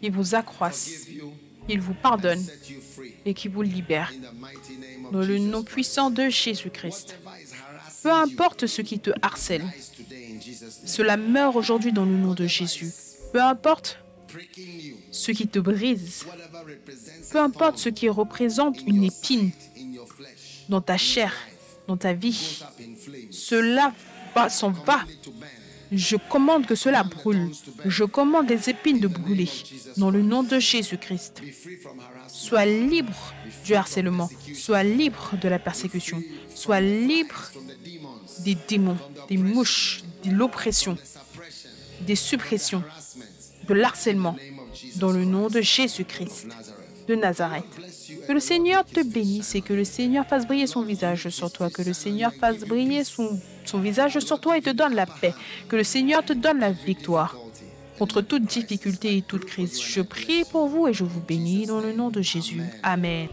[SPEAKER 2] qu'il vous accroisse, qu'il vous pardonne et qu'il vous libère. Dans le nom puissant de Jésus-Christ. Peu importe ce qui te harcèle, cela meurt aujourd'hui dans le nom de Jésus. Peu importe ce qui te brise, peu importe ce qui représente une épine dans ta chair, dans ta vie, cela s'en va. Je commande que cela brûle. Je commande les épines de brûler. Dans le nom de Jésus-Christ. Sois libre du harcèlement. Sois libre de la persécution. Sois libre des démons, des mouches, de l'oppression, des suppressions, de l'harcèlement. Dans le nom de Jésus-Christ. De Nazareth. Que le Seigneur te bénisse et que le Seigneur fasse briller son visage sur toi. Que le Seigneur fasse briller son, son visage sur toi et te donne la paix. Que le Seigneur te donne la victoire contre toute difficulté et toute crise. Je prie pour vous et je vous bénis dans le nom de Jésus. Amen.